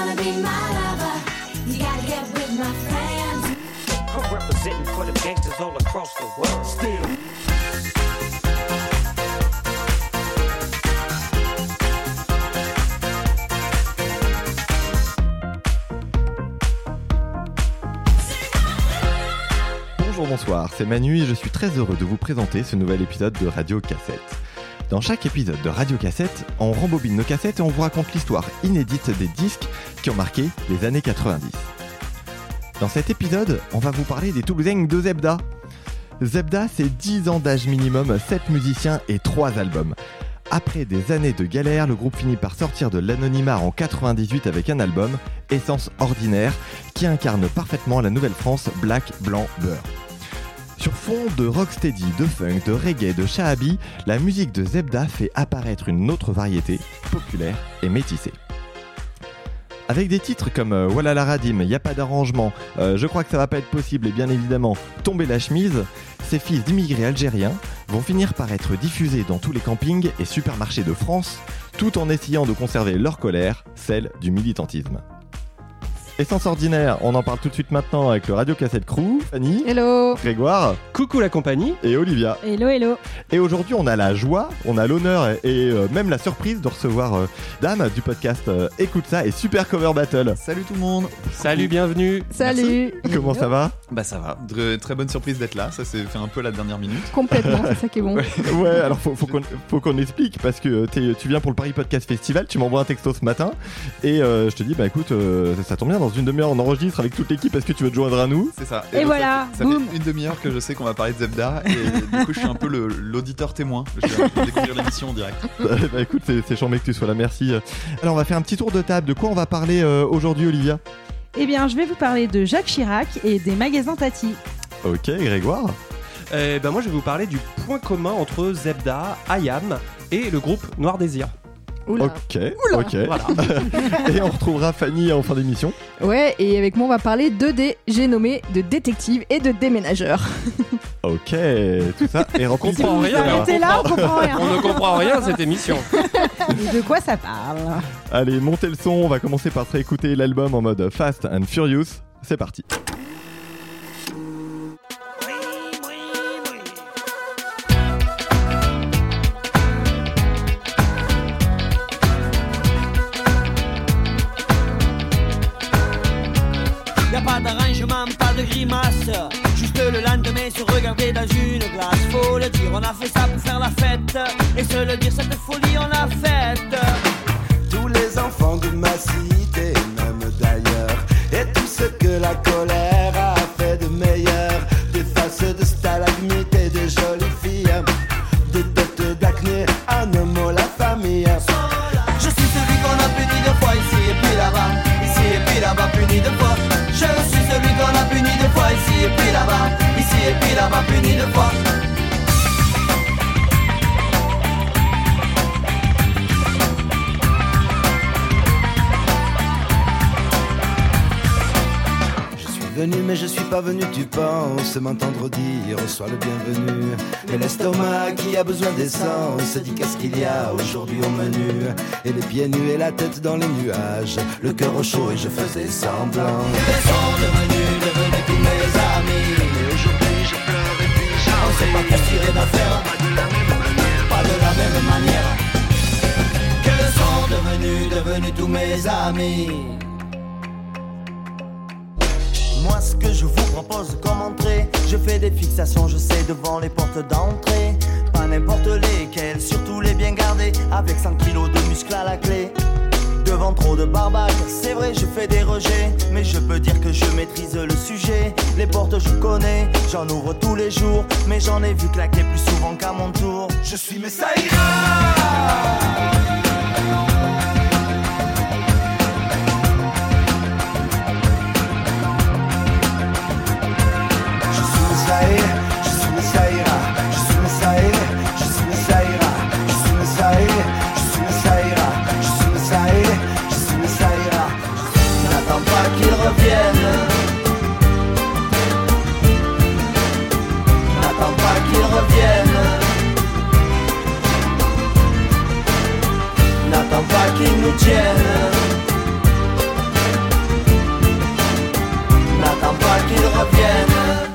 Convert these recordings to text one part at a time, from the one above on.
wanna be my lover, you gotta get with my friends. I'm representing for the gangsters all across the world. Still. Bonjour, bonsoir, c'est Manu et je suis très heureux de vous présenter ce nouvel épisode de Radio Cassette. Dans chaque épisode de Radio Cassette, on rembobine nos cassettes et on vous raconte l'histoire inédite des disques qui ont marqué les années 90. Dans cet épisode, on va vous parler des Toulousains de Zebda. Zebda, c'est 10 ans d'âge minimum, 7 musiciens et 3 albums. Après des années de galère, le groupe finit par sortir de l'anonymat en 98 avec un album, Essence Ordinaire, qui incarne parfaitement la Nouvelle-France black, blanc, beurre. Sur fond de rocksteady, de funk, de reggae, de shahabi, la musique de Zebda fait apparaître une autre variété, populaire et métissée. Avec des titres comme euh, Voilà la Radim, Y a pas d'arrangement, euh, Je crois que ça va pas être possible et bien évidemment Tomber la chemise, ces fils d'immigrés algériens vont finir par être diffusés dans tous les campings et supermarchés de France, tout en essayant de conserver leur colère, celle du militantisme. Essence ordinaire, on en parle tout de suite maintenant avec le Radio Cassette Crew, Fanny, Hello Grégoire Coucou la compagnie. et Olivia. Hello, hello Et aujourd'hui, on a la joie, on a l'honneur et, et, euh, même la surprise de recevoir euh, Dame du podcast euh, Écoute ça et Super Cover Battle. Salut tout le monde Salut, bienvenue. Salut Comment ça va? Bah ça va, Dre- très bonne surprise d'être là, ça s'est fait un peu la dernière minute. Complètement, c'est ça qui est bon. Ouais, alors faut, faut qu'on faut qu'on explique parce que euh, t'es- tu viens pour le Paris Podcast Festival, tu m'envoies un texto ce matin et euh, je te dis bah écoute, euh, ça, ça tombe bien, dans une demi-heure on enregistre avec toute l'équipe, est-ce que tu veux te joindre à nous? C'est ça. Et donc, voilà, Ça, fait- ça boum. fait une demi-heure que je sais qu'on va parler de Zebda et du coup je suis un peu l'auditeur témoin. Je vais un peu découvrir l'émission en direct. Bah écoute, c'est charmé que tu sois là, merci. Alors on va faire un petit tour de table, de quoi on va parler euh, aujourd'hui Olivia? Eh bien, je vais vous parler de Jacques Chirac et des magasins Tati. Ok, Grégoire? Euh, ben moi je vais vous parler du point commun entre Zebda, Ayam et le groupe Noir Désir. Oula. Ok, Oula. ok. Voilà. et on retrouvera Fanny en fin d'émission. Ouais, et avec moi, on va parler de D, j'ai nommé de détective et de déménageur. Ok, tout ça et On comprend rien. là, on comprend rien. On ne comprend rien à cette émission. Mais de quoi ça parle? Allez, montez le son, on va commencer par se réécouter l'album en mode Fast and Furious. C'est parti. A fait ça pour faire la fête. Et se le dire, cette folie, on l'a faite. tous les enfants de ma cité, même d'ailleurs, et tout ce que la colère a fait de meilleur, des faces de stalagmites et de jolies filles, des têtes d'acné, un homme, la famille. Je suis celui qu'on a puni deux fois ici et puis là-bas. Ici et puis là-bas, puni deux fois. Je suis celui qu'on a puni deux fois ici et puis là-bas. Ici et puis là-bas, puni deux fois. Pas venu, tu penses m'entendre dire, sois le bienvenu. Mais l'estomac qui a besoin d'essence dit qu'est-ce qu'il y a aujourd'hui au menu. Et les pieds nus et la tête dans les nuages, le cœur au chaud et je faisais semblant. Ils sont devenus, devenus tous mes amis. Et aujourd'hui je pleure et puis j'en On sait pas que tirer d'affaire. Pas de la même manière. pas de la même manière que sont devenus, devenus tous mes amis. Moi ce que je vous propose comme entrée Je fais des fixations, je sais, devant les portes d'entrée. Pas n'importe lesquelles, surtout les bien gardées Avec 100 kilos de muscles à la clé. Devant trop de barbaques, c'est vrai je fais des rejets Mais je peux dire que je maîtrise le sujet. Les portes je connais, j'en ouvre tous les jours Mais j'en ai vu claquer plus souvent qu'à mon tour. Je suis mais tiennent. N'attends pas qu'ils reviennent.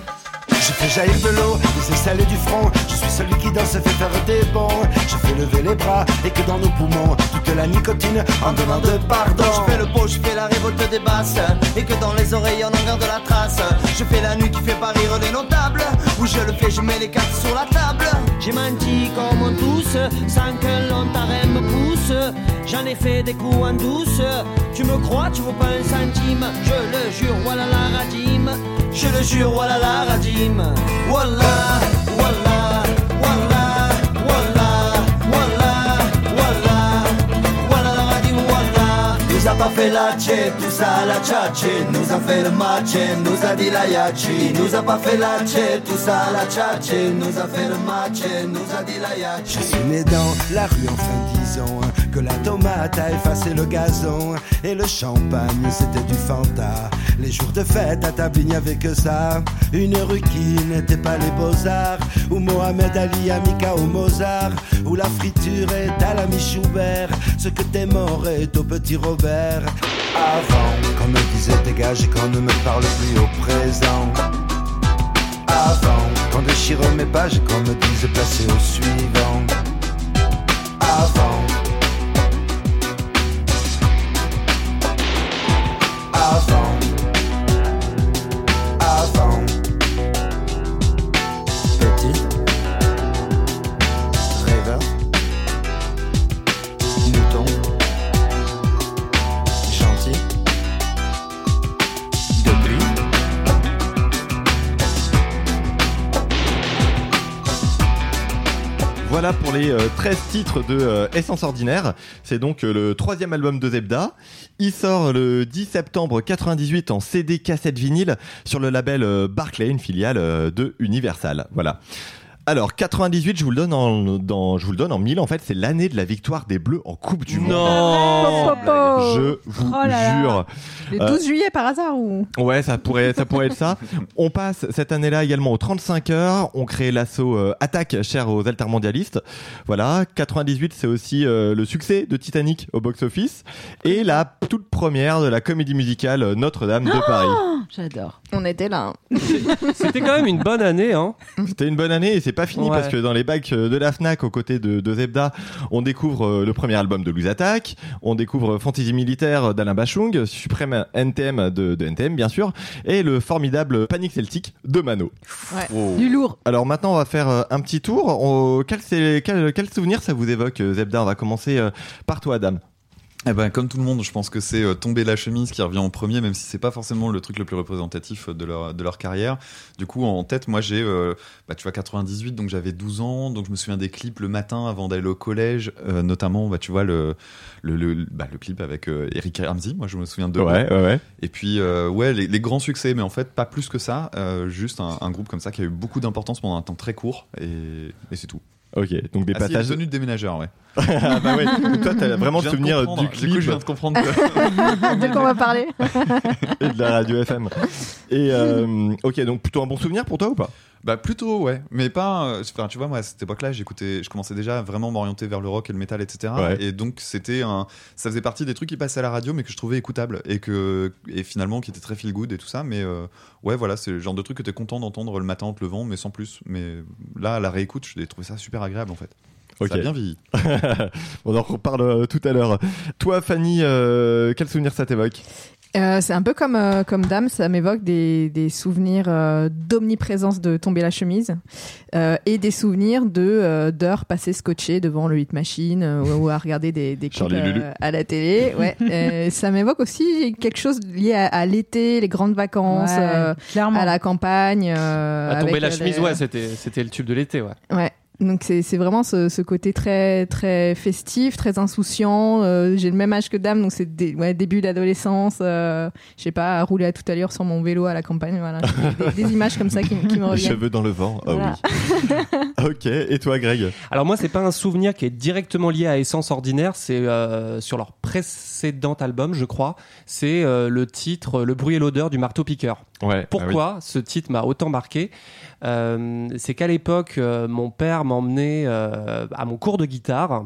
J'ai fait jaillir de l'eau, des ailes salées du front. Celui qui danse fait faire des bons. Je fais lever les bras et que dans nos poumons, toute la nicotine en demande pardon. Je fais le beau, je fais la révolte des basses Et que dans les oreilles on en garde la trace Je fais la nuit qui fait pas rire les notables Où je le fais, je mets les cartes sur la table J'ai menti comme tous, sans que l'on me pousse. J'en ai fait des coups en douce. Tu me crois, tu vaux pas un centime. Je le jure, voilà la radime. Je le jure, voilà la radime Wallah, wallah, Nous a pas fait la tchè, tout ça la tchatché Nous a fait le matché, nous a dit la yachi. Nous a pas fait la tchè, tout ça la tchatché Nous a fait le matché, nous a dit la yachi. Je suis né dans la rue en fin disons que la tomate a effacé le gazon et le champagne c'était du Fanta. Les jours de fête à table il n'y avait que ça. Une rue qui n'était pas les beaux-arts où Mohamed Ali a mis au Mozart où la friture est à l'ami Schubert. Ce que t'es mort est au petit Robert. Avant qu'on me disait dégage et qu'on ne me parle plus au présent. Avant qu'on déchire mes pages et qu'on me dise passer au suivant. Avant. Les euh, 13 titres de euh, Essence Ordinaire. C'est donc euh, le troisième album de Zebda. Il sort le 10 septembre 98 en CD cassette vinyle sur le label euh, Barclay, une filiale euh, de Universal. Voilà. Alors 98, je vous le donne en, dans, je vous le donne en mille. En fait, c'est l'année de la victoire des Bleus en Coupe du Monde. Non. Je vous Oh là là. jure. Le Euh, 12 juillet par hasard ou? Ouais, ça pourrait, ça pourrait être ça. On passe cette année-là également aux 35 heures. On crée l'assaut euh, Attaque, cher aux altermondialistes. Voilà. 98, c'est aussi euh, le succès de Titanic au box-office. Et la toute première de la comédie musicale euh, Notre-Dame de Paris. J'adore. on était là. hein. C'était quand même une bonne année, hein. C'était une bonne année et c'est pas fini Ouais. parce que dans les bacs euh, de la FNAC, aux côtés de, de Zebda, on découvre euh, le premier album de Louise Attaque, on découvre Fantasy Militaire d'Alain Bachung, Suprême NTM de, de NTM bien sûr, et le formidable Panic Celtic de Mano. Ouais. Du lourd. Alors maintenant, on va faire euh, un petit tour. On- quel, quel, quel souvenir ça vous évoque, Zebda? On va commencer par toi, Adam. Eh ben, comme tout le monde, je pense que c'est euh, tomber la chemise qui revient en premier, même si c'est pas forcément le truc le plus représentatif de leur, de leur carrière. Du coup, en tête, moi, j'ai, euh, bah, tu vois, 98, donc j'avais 12 ans, donc je me souviens des clips le matin avant d'aller au collège, euh, notamment, bah, tu vois, le, le, le, bah, le clip avec euh, Eric Ramsey, moi, je me souviens de ouais, ouais. Et puis, euh, ouais, les, les grands succès, mais en fait, pas plus que ça, euh, juste un, un groupe comme ça qui a eu beaucoup d'importance pendant un temps très court, et, et c'est tout. Ok, donc des Ah, si, passages. tenue de déménageur, ouais. ah bah ouais. Donc toi, t'as vraiment Je le viens de souvenir comprendre. du Du clip coup, je viens de comprendre que- De quoi on va parler et de la radio FM. Et euh, ok, donc plutôt un bon souvenir pour toi ou pas? Bah plutôt ouais, mais pas. euh, Enfin tu vois moi à cette époque-là j'écoutais, je commençais déjà à vraiment m'orienter vers le rock et le métal etc. Ouais. Et donc c'était un, ça faisait partie des trucs qui passaient à la radio mais que je trouvais écoutables et que et finalement qui étaient très feel good et tout ça. Mais euh, ouais voilà c'est le genre de truc que t'es content d'entendre le matin en te levant mais sans plus. Mais là à la réécoute j'ai trouvé ça super agréable en fait. Ok. Ça a bien vieilli. On en reparle euh, tout à l'heure. Toi, Fanny, euh, quel souvenir ça t'évoque? Euh, c'est un peu comme, euh, comme Dame, ça m'évoque des, des souvenirs euh, d'omniprésence de tomber la chemise euh, et des souvenirs de euh, d'heures passées scotchées devant le hit machine euh, ou, à regarder des, des clips euh, à la télé. Ouais. Euh, ça m'évoque aussi quelque chose lié à, à l'été, les grandes vacances, Ouais, euh, clairement. à la campagne. euh, À tomber avec, la chemise, les- ouais, c'était c'était le tube de l'été, ouais. Ouais. Donc c'est vraiment ce, ce côté très très festif, très insouciant. Euh, J'ai le même âge que Dame, donc c'est dé- ouais, début d'adolescence. Euh, je sais pas, à rouler à toute allure sur mon vélo à la campagne. Voilà, des, des images comme ça qui, qui me Les reviennent. cheveux dans le vent. Ah oui. ok, et toi, Greg? Alors moi, c'est pas un souvenir qui est directement lié à Essence Ordinaire, c'est euh, sur leur précédent album, je crois. C'est euh, le titre Le bruit et l'odeur du marteau piqueur. Ouais. Pourquoi ce titre m'a autant marqué? Euh, C'est qu'à l'époque, euh, mon père m'emmenait euh, à mon cours de guitare.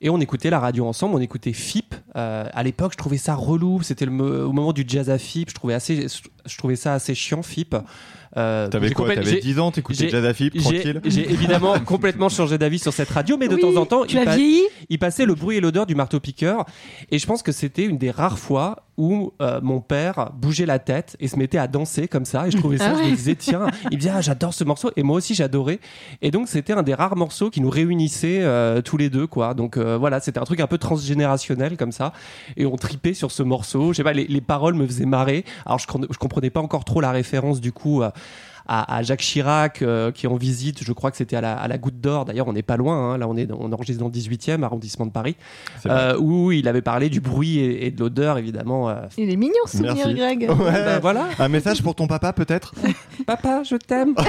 Et on écoutait la radio ensemble, on écoutait FIP. Euh, à l'époque, je trouvais ça relou. C'était au moment du jazz à FIP. Je trouvais, assez, je trouvais ça assez chiant, FIP. Euh, T'avais j'ai quoi complète- T'avais j'ai- 10 ans, t'écoutais tranquille J'ai évidemment complètement changé d'avis sur cette radio, mais de Oui, temps en temps, tu il, as pa- vieilli il passait le bruit et l'odeur du marteau-piqueur. Et je pense que c'était une des rares fois où euh, mon père bougeait la tête et se mettait à danser comme ça. Et je trouvais ça, Ah je me ouais. disais, tiens, il me disait, ah, j'adore ce morceau. Et moi aussi, j'adorais. Et donc, c'était un des rares morceaux qui nous réunissait euh, tous les deux, quoi. Donc, euh, voilà, c'était un truc un peu transgénérationnel comme ça. Et on tripait sur ce morceau. Je sais pas, les, les paroles me faisaient marrer. Alors, je, je comprenais pas encore trop la référence, du coup. À, à Jacques Chirac euh, qui est en visite, je crois que c'était à la, à la Goutte d'Or, d'ailleurs on n'est pas loin, hein. là on, est, on enregistre dans le 18e arrondissement de Paris, euh, où il avait parlé du bruit et, et de l'odeur évidemment. euh. Il est mignon ce souvenir, Merci. Greg. Ouais. Bah, voilà, Un message pour ton papa peut-être? Papa je t'aime.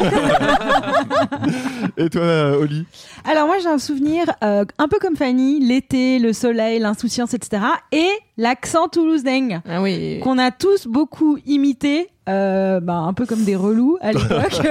Et toi, euh, Oli? Alors moi j'ai un souvenir euh, un peu comme Fanny, l'été, le soleil, l'insouciance, etc. Et l'accent toulousain Ah oui. qu'on a tous beaucoup imité. euh, bah, un peu comme des relous à l'époque.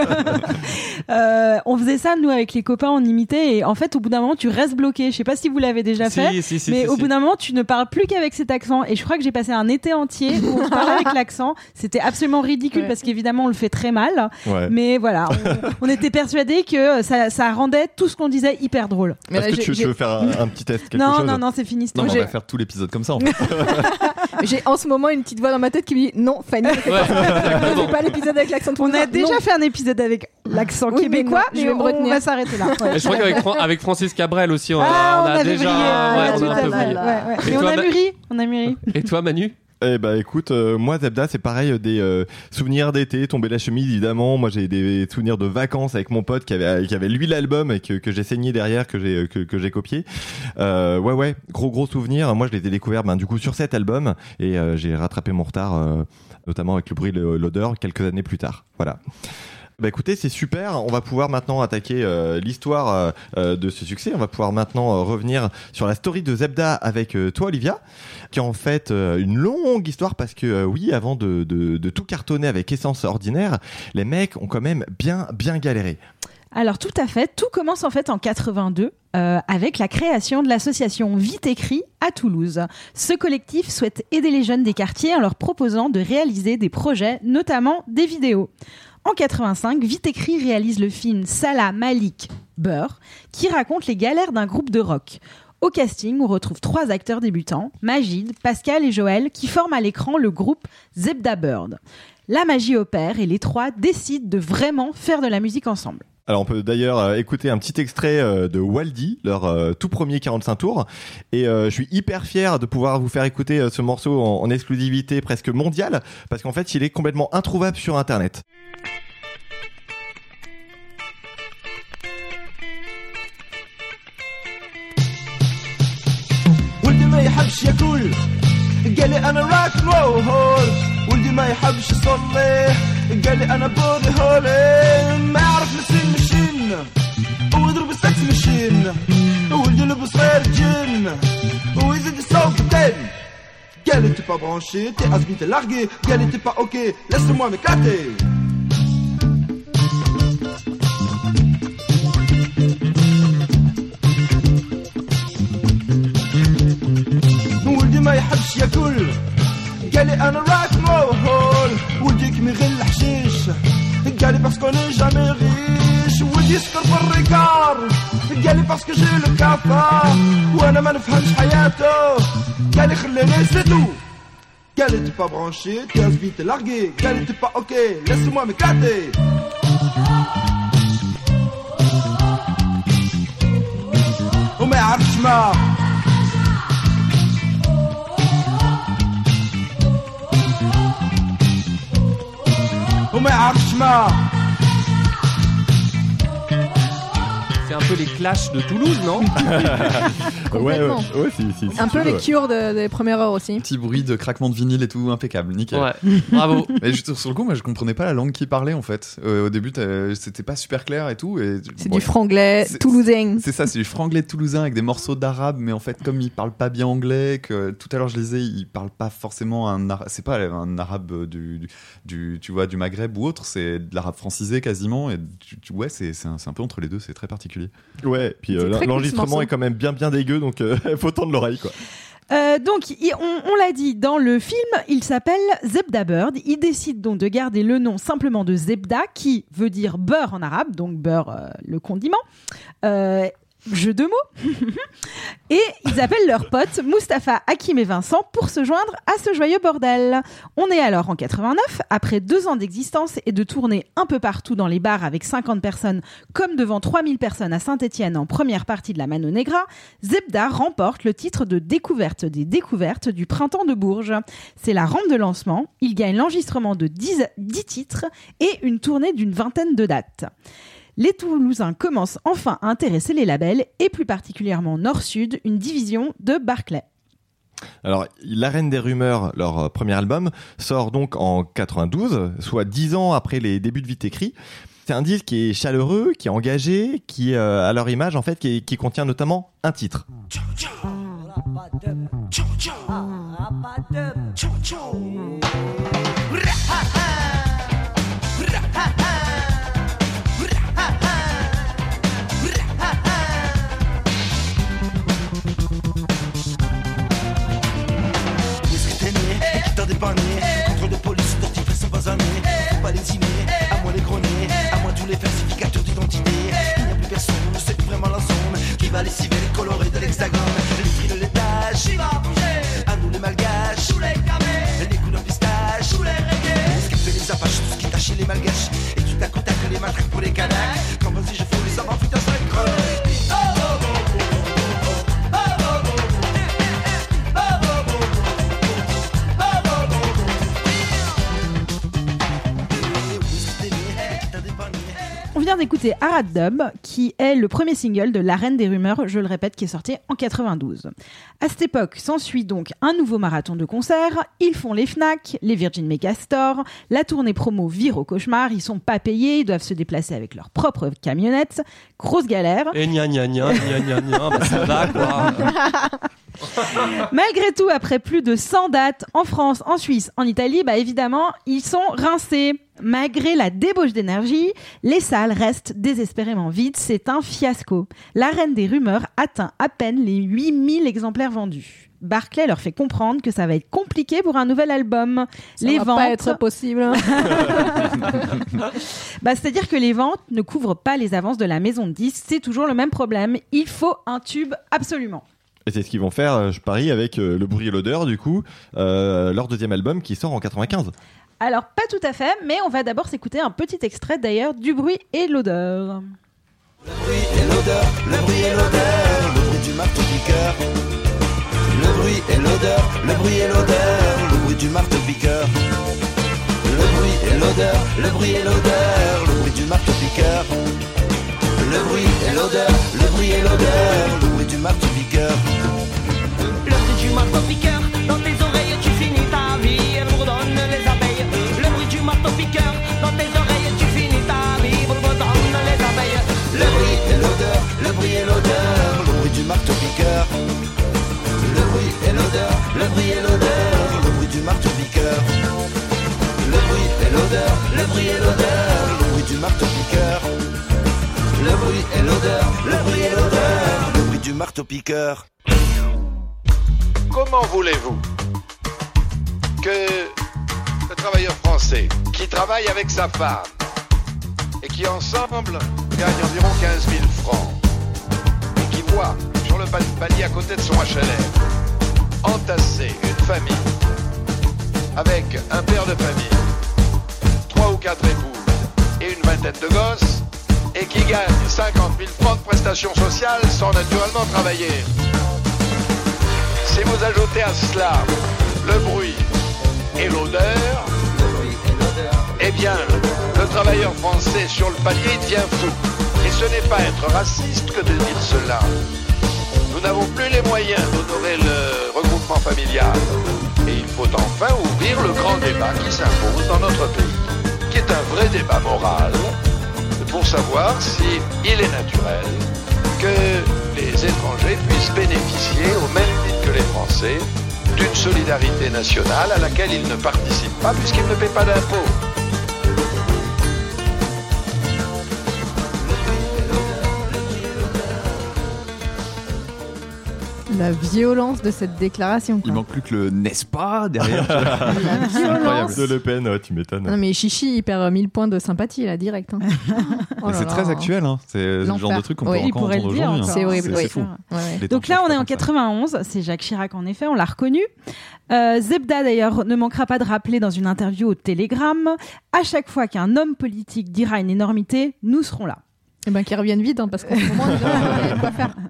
Euh, on faisait ça nous avec les copains, on imitait et en fait au bout d'un moment tu restes bloqué. Je sais pas si vous l'avez déjà fait. Si, si, si, mais si, au si. bout d'un moment, tu ne parles plus qu'avec cet accent. Et je crois que j'ai passé un été entier où on parlait avec l'accent. C'était absolument ridicule Ouais. parce qu'évidemment, on le fait très mal. Ouais. Mais voilà, on, on était persuadés que ça, ça rendait tout ce qu'on disait hyper drôle. Mais Est-ce là, que tu, veux faire un, un petit test quelque Non, chose non, non, c'est fini. Non, on va faire tout l'épisode comme ça. En fait. J'ai en ce moment une petite voix dans ma tête qui me dit non, Fanny, ne fais pas ça. Ne fais pas l'épisode avec l'accent On a déjà Non. fait un épisode avec l'accent Oui, mais québécois, non, mais, je vais me on retenir. va s'arrêter là. Ouais. Et je crois qu'avec Fran- avec Francis Cabrel aussi, on, a- Ah, on a, avait déjà, brillé, ouais, ouais, on a un peu fait. brillé. Ouais, ouais. Et Mais on toi, a Ma- mûri, on a mûri. Et toi Manu? Eh bah écoute, euh, moi Zebda, c'est pareil, euh, des euh, souvenirs d'été, tomber la chemise évidemment. Moi j'ai des souvenirs de vacances avec mon pote qui avait avait lui l'album et que, j'ai saigné derrière, que j'ai que, j'ai copié. Euh, ouais ouais, gros gros souvenirs. Moi je les ai découverts ben du coup sur cet album et euh, j'ai rattrapé mon retard, euh, notamment avec le bruit, l'odeur quelques années plus tard. Voilà. Bah écoutez, c'est super. On va pouvoir maintenant attaquer euh, l'histoire euh, euh, de ce succès. On va pouvoir maintenant revenir sur la story de Zebda avec toi, Olivia, qui est en fait une longue histoire parce que oui, avant de, tout cartonner avec essence ordinaire, les mecs ont quand même bien bien galéré. Alors tout à fait, tout commence en fait en 82 euh, avec la création de l'association Vite écrit à Toulouse. Ce collectif souhaite aider les jeunes des quartiers en leur proposant de réaliser des projets, notamment des vidéos. En 85, Vite réalise le film Salah Malik Beurre, qui raconte les galères d'un groupe de rock. Au casting, on retrouve trois acteurs débutants, Magid, Pascal et Joël, qui forment à l'écran le groupe Zebda Bird. La magie opère et les trois décident de vraiment faire de la musique ensemble. Alors on peut d'ailleurs euh, écouter un petit extrait euh, de Waldy, leur euh, tout premier 45 tours. Et euh, je suis hyper fier de pouvoir vous faire écouter euh, ce morceau en, en exclusivité presque mondiale, parce qu'en fait il est complètement introuvable sur Internet. ولدي ما يحبش ياكل قال لي انا راك رول ولدي ما يحبش يصلي قال لي أنا بودي هولي ما يعرف مسين مشين. ويضرب السكس مشين. ولدي لبس غير جن. ويزيد الصوت تاني. قال لي با برانشي تي اسبي تي لارغي قال لي با أوكي laisse-moi m'éclater. ولدي ما يحبش ياكل. قال لي أنا راك رول ولدي كمي غير الحشيش قال لي باسكو ني جامي ريش ولدي يسكر في الريكار قال لي باسكو جي لو كافا وانا ما نفهمش حياته قال لي خليني سيتو قال لي تي با برانشي تي اسبي تي لارغي قال لي تي با اوكي laisse-moi m'éclater وما يعرفش ما وما يعرفش ما C'est un peu les clashs de Toulouse, non Ouais, ouais, ouais, si, si, si Un peu veux, les cures de- des premières heures aussi. Petit bruit de craquement de vinyle et tout, impeccable, nickel. Ouais, bravo. Mais juste sur le coup, moi je comprenais pas la langue qu'il parlait en fait. Euh, au début, c'était pas super clair et tout. Et C'est bon, du franglais toulousain. C'est ça, c'est du franglais toulousain avec des morceaux d'arabe, mais en fait, comme il parle pas bien anglais, que tout à l'heure je lisais, il parle pas forcément un arabe, c'est pas un arabe du, du, du- tu vois, du Maghreb ou autre, c'est de l'arabe francisé quasiment, et tu- tu- ouais, c'est c'est un, c'est un peu entre les deux, c'est très particulier. Ouais, puis euh, l'enregistrement est quand même bien bien dégueu, donc euh, faut tendre l'oreille quoi. Euh, donc, on, on l'a dit, dans le film, il s'appelle Zebda Bird. Il décide donc de garder le nom simplement de Zebda, qui veut dire beurre en arabe, donc beurre, euh, le condiment. Euh, Jeu de mots. et ils appellent leurs potes Mustapha, Hakim et Vincent pour se joindre à ce joyeux bordel. On est alors en 89, après deux ans d'existence et de tournée un peu partout dans les bars avec 50 personnes, comme devant 3000 personnes à Saint-Etienne en première partie de la Mano Negra, Zebda remporte le titre de découverte des découvertes du printemps de Bourges. C'est la rampe de lancement. Il gagne l'enregistrement de 10, 10 titres et une tournée d'une vingtaine de dates. Les Toulousains commencent enfin à intéresser les labels et plus particulièrement Nord-Sud, une division de Barclay. Alors, La Reine des Rumeurs, leur euh, premier album, sort donc en 92, soit dix ans après les débuts de Vite écrit. C'est un disque qui est chaleureux, qui est engagé, qui, euh, à leur image, en fait, qui, qui contient notamment un titre. Dentifrice sont pas les dîner, à moi les grogner À moi tous les falsificateurs d'identité. Il n'y a plus personne, ne sait vraiment la zone Qui va les civer, les colorer de l'hexagone? Les prix de l'étage, qui va bouger. À nous les malgaches, sous les camés Les coups de pistache, sous les reggae. Ce qui fait les apaches, tout ce qui tâche les malgaches. Et tout à coup t'as que les matraques pour les canaques Quand vas-y je fous les amants, putain vient d'écouter Arad Dub, qui est le premier single de La Reine des Rumeurs, je le répète, qui est sorti en 92. À cette époque, s'ensuit donc un nouveau marathon de concerts. Ils font les Fnac, les Virgin Megastore, la tournée promo vire au cauchemar. Ils sont pas payés, ils doivent se déplacer avec leur propre camionnette. Grosse galère. Et gna gna gna gna gna gna, bah ça va quoi. Malgré tout, après plus de 100 dates en France, en Suisse, en Italie, bah évidemment, ils sont rincés. Malgré la débauche d'énergie, les salles restent désespérément vides. C'est un fiasco. La reine des rumeurs atteint à peine les 8000 exemplaires vendus. Barclay leur fait comprendre que ça va être compliqué pour un nouvel album. Ça les va ventes, pas être possible. bah, c'est-à-dire que les ventes ne couvrent pas les avances de la maison de disques. C'est toujours le même problème. Il faut un tube absolument. Et c'est ce qu'ils vont faire, euh, je parie, avec euh, Le Bruit et l'Odeur, du coup, euh, leur deuxième album qui sort en 95. Alors, pas tout à fait, mais on va d'abord s'écouter un petit extrait d'ailleurs du bruit et l'odeur. et l'odeur, le bruit et l'odeur, le bruit du marteau piqueur. Le bruit et l'odeur, le bruit et l'odeur, le bruit du marteau piqueur. Le bruit et l'odeur, le bruit et l'odeur, le bruit du marteau piqueur. Le bruit et l'odeur, le bruit et l'odeur, le bruit du marteau piqueur. Le bruit du marteau piqueur, dans tes oreilles tu finis ta vie, elle bourdonne les abeilles. Le bruit du marteau piqueur, dans tes oreilles tu finis ta vie, bourdonne les abeilles. Le bruit et l'odeur, le bruit et l'odeur, le bruit du marteau piqueur. Le bruit et l'odeur, le bruit et l'odeur, le bruit du marteau piqueur. Le bruit et l'odeur, le bruit et l'odeur, du marteau piqueur. Comment voulez-vous que le travailleur français qui travaille avec sa femme et qui ensemble gagne environ 15 000 francs et qui voit sur le pal- palier à côté de son HLM entasser une famille avec un père de famille, trois ou quatre épouses et une vingtaine de gosses et qui gagne 50 000 francs de prestations sociales sans naturellement travailler. Si vous ajoutez à cela le bruit et l'odeur, eh bien, le travailleur français sur le palier devient fou. Et ce n'est pas être raciste que de dire cela. Nous n'avons plus les moyens d'honorer le regroupement familial. Et il faut enfin ouvrir le grand débat qui s'impose dans notre pays, qui est un vrai débat moral, pour savoir si il est naturel que les étrangers puissent bénéficier, au même titre que les Français, d'une solidarité nationale à laquelle ils ne participent pas puisqu'ils ne paient pas d'impôts. La violence de cette déclaration. Il quoi. manque plus que le n'est-ce pas derrière. La violence. De Le Pen, ouais, tu m'étonnes. Non mais Chichi, il perd 1000 points de sympathie là, direct. hein. Oh là c'est là. très actuel, hein. c'est le genre L'enfer. de truc qu'on Oui, peut il encore pourrait le entendre dire aujourd'hui. encore. C'est horrible, C'est oui. fou. Ouais, ouais. Les temps Donc là, changent on est en comme ça. 91, c'est Jacques Chirac en effet, on l'a reconnu. Euh, Zebda d'ailleurs ne manquera pas de rappeler dans une interview au Télégramme, à chaque fois qu'un homme politique dira une énormité, nous serons là. Eh ben qu'ils reviennent vite hein, parce qu'en ce moment, déjà, il y a de quoi faire.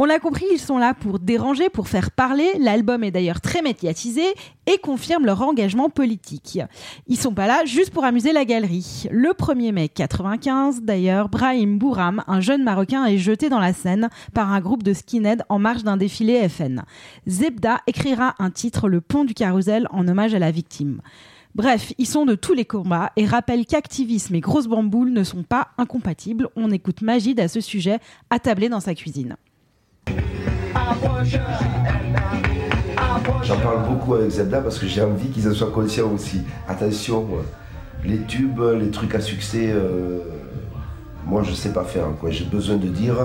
On l'a compris, ils sont là pour déranger, pour faire parler. L'album est d'ailleurs très médiatisé et confirme leur engagement politique. Ils sont pas là juste pour amuser la galerie. Le 1er mai 95, d'ailleurs, Brahim Bouram, un jeune Marocain, est jeté dans la Seine par un groupe de skinheads en marge d'un défilé FN. Zebda écrira un titre, Le pont du carrousel, en hommage à la victime. Bref, ils sont de tous les combats et rappellent qu'activisme et grosse bamboule ne sont pas incompatibles. On écoute Magid à ce sujet, attablé dans sa cuisine. J'en parle beaucoup avec Zebda parce que j'ai envie qu'ils en soient conscients aussi. Attention, les tubes, les trucs à succès, euh, moi je sais pas faire. quoi. J'ai besoin de dire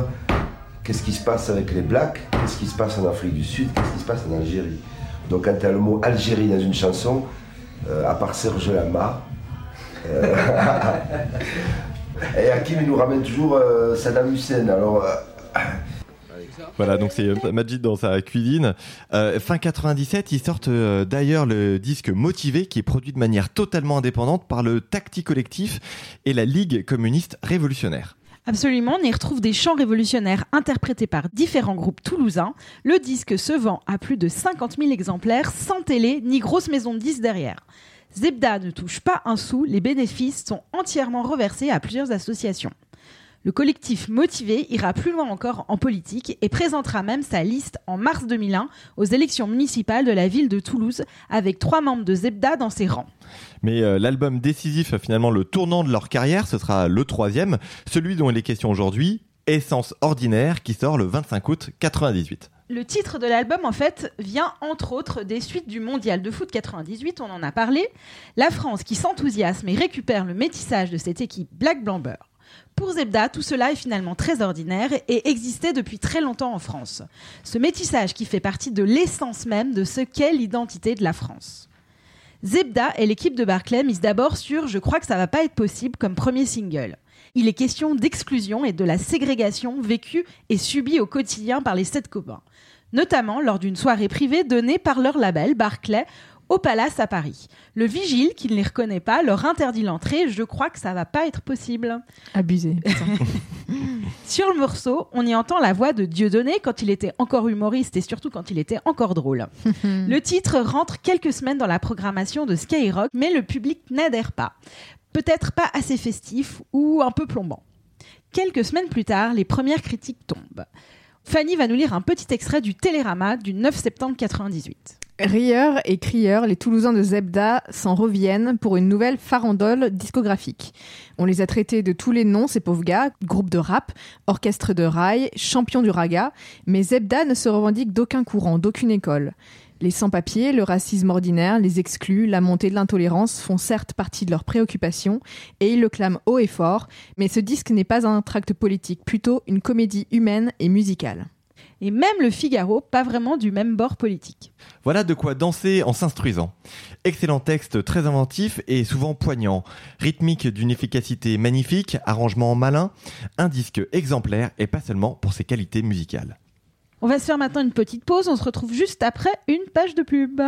qu'est-ce qui se passe avec les Blacks, qu'est-ce qui se passe en Afrique du Sud, qu'est-ce qui se passe en Algérie? Donc quand tu as le mot Algérie dans une chanson, euh, à part Serge Lama, euh, et Hakim il nous ramène toujours euh, Saddam Hussein. Alors. Voilà, donc c'est euh, Majid dans sa cuisine. Euh, fin 97, ils sortent euh, d'ailleurs le disque Motivé, qui est produit de manière totalement indépendante par le Tacti Collectif et la Ligue communiste révolutionnaire. Absolument, on y retrouve des chants révolutionnaires interprétés par différents groupes toulousains. Le disque se vend à plus de 50 000 exemplaires sans télé ni grosse maison de disques derrière. Zebda ne touche pas un sou, les bénéfices sont entièrement reversés à plusieurs associations. Le collectif Motivé ira plus loin encore en politique et présentera même sa liste en mars 2001 aux élections municipales de la ville de Toulouse avec trois membres de Zebda dans ses rangs. Mais euh, l'album décisif, finalement le tournant de leur carrière, ce sera le troisième, celui dont il est question aujourd'hui, Essence Ordinaire, qui sort le 25 août 98. Le titre de l'album, en fait, vient entre autres des suites du mondial de foot 98, on en a parlé. La France qui s'enthousiasme et récupère le métissage de cette équipe black-blanc-beurre. Pour Zebda, tout cela est finalement très ordinaire et existait depuis très longtemps en France. Ce métissage qui fait partie de l'essence même de ce qu'est l'identité de la France. Zebda et l'équipe de Barclay misent d'abord sur Je crois que ça va pas être possible comme premier single. Il est question d'exclusion et de la ségrégation vécue et subie au quotidien par les sept copains, notamment lors d'une soirée privée donnée par leur label Barclay au Palace à Paris. Le vigile, qui ne les reconnaît pas, leur interdit l'entrée. Je crois que ça va pas être possible. Abusé. Sur le morceau, on y entend la voix de Dieudonné quand il était encore humoriste et surtout quand il était encore drôle. le titre rentre quelques semaines dans la programmation de Skyrock, mais le public n'adhère pas. Peut-être pas assez festif ou un peu plombant. Quelques semaines plus tard, les premières critiques tombent. Fanny va nous lire un petit extrait du Télérama du 9 septembre 98. Rieurs et crieurs, les Toulousains de Zebda s'en reviennent pour une nouvelle farandole discographique. On les a traités de tous les noms, ces pauvres gars, groupe de rap, orchestre de rail, champion du raga, mais Zebda ne se revendique d'aucun courant, d'aucune école. Les sans-papiers, le racisme ordinaire, les exclus, la montée de l'intolérance font certes partie de leurs préoccupations, et ils le clament haut et fort, mais ce disque n'est pas un tract politique, plutôt une comédie humaine et musicale. Et même le Figaro, pas vraiment du même bord politique. Voilà de quoi danser en s'instruisant. Excellent texte, très inventif et souvent poignant. Rythmique d'une efficacité magnifique, arrangement malin, un disque exemplaire et pas seulement pour ses qualités musicales. On va se faire maintenant une petite pause, on se retrouve juste après une page de pub.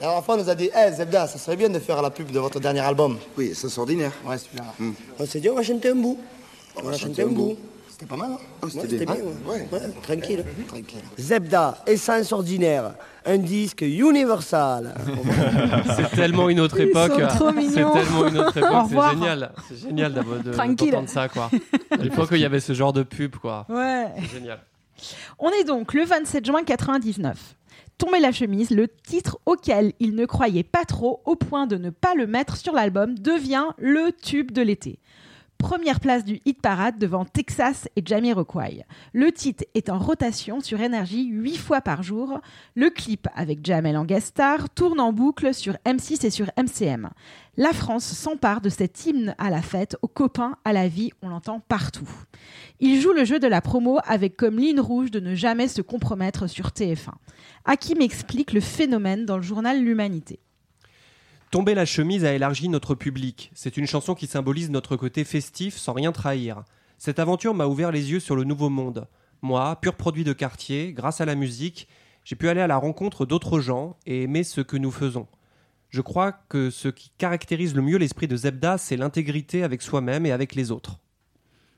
Alors enfant nous a dit, hé Zebda, ça serait bien de faire la pub de votre dernier album. Oui, c'est ordinaire. Ouais, celui-là. On s'est dit, on va chanter un bout. On, va chanter un bout. C'était pas mal, hein Oh, c'était Ouais, bien. bien, ouais. Ouais. Ouais, tranquille. Tranquille. Zebda, essence ordinaire, un disque universal. C'est tellement une autre Ils époque. sont trop C'est tellement une autre Au époque. C'est génial. C'est génial d'avoir- de Tranquille. d'entendre ça, quoi. À l'époque, il y avait ce genre de pub, quoi. Ouais. C'est génial. On est donc le 27 juin 99. Tomber la chemise, le titre auquel il ne croyait pas trop au point de ne pas le mettre sur l'album, devient le tube de l'été. Première place du hit parade devant Texas et Jamiroquai. Le titre est en rotation sur énergie 8 fois par jour. Le clip avec Jamel en tourne en boucle sur M6 et sur MCM. La France s'empare de cet hymne à la fête, aux copains, à la vie, on l'entend partout. Il joue le jeu de la promo avec comme ligne rouge de ne jamais se compromettre sur TF1. Hakim explique le phénomène dans le journal L'Humanité. Tomber la chemise a élargi notre public. C'est une chanson qui symbolise notre côté festif sans rien trahir. Cette aventure m'a ouvert les yeux sur le nouveau monde. Moi, pur produit de quartier, grâce à la musique, j'ai pu aller à la rencontre d'autres gens et aimer ce que nous faisons. Je crois que ce qui caractérise le mieux l'esprit de Zebda, c'est l'intégrité avec soi-même et avec les autres.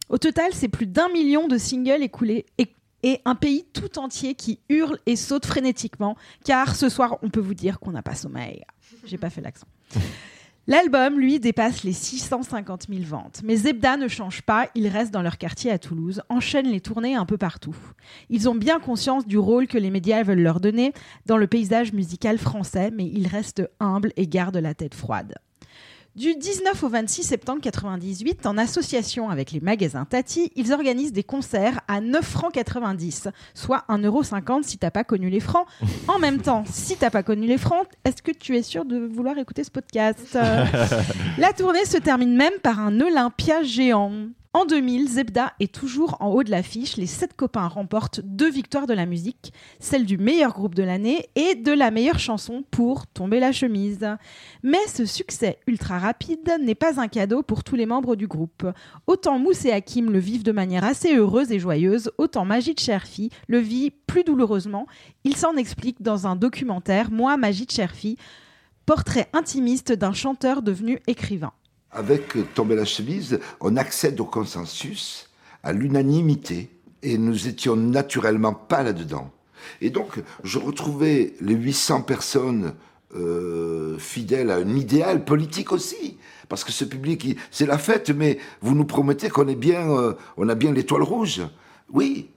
Au total, c'est plus d'un million de singles écoulés et, et un pays tout entier qui hurle et saute frénétiquement, car ce soir, on peut vous dire qu'on n'a pas sommeil. J'ai pas fait l'accent. L'album, lui, dépasse les 650 000 ventes. Mais Zebda ne change pas, ils restent dans leur quartier à Toulouse, enchaînent les tournées un peu partout. Ils ont bien conscience du rôle que les médias veulent leur donner dans le paysage musical français, mais ils restent humbles et gardent la tête froide. Du 19 au 26 septembre 98, en association avec les magasins Tati, ils organisent des concerts à 9 francs 90, soit 1,50€ si t'as pas connu les francs. En même temps, si t'as pas connu les francs, est-ce que tu es sûr de vouloir écouter ce podcast? La tournée se termine même par un Olympia géant. En 2000, Zebda est toujours en haut de l'affiche. Les sept copains remportent deux victoires de la musique, celle du meilleur groupe de l'année et de la meilleure chanson pour Tomber la chemise. Mais ce succès ultra rapide n'est pas un cadeau pour tous les membres du groupe. Autant Mousse et Hakim le vivent de manière assez heureuse et joyeuse, autant Majid Cherfi le vit plus douloureusement. Il s'en explique dans un documentaire Moi, Majid Cherfi, portrait intimiste d'un chanteur devenu écrivain. Avec Tomber la chemise, on accède au consensus, à l'unanimité, et nous étions naturellement pas là-dedans. Et donc, je retrouvais les 800 personnes euh, fidèles à un idéal politique aussi. Parce que ce public, c'est la fête, mais vous nous promettez qu'on est bien, euh, on a bien l'étoile rouge. Oui.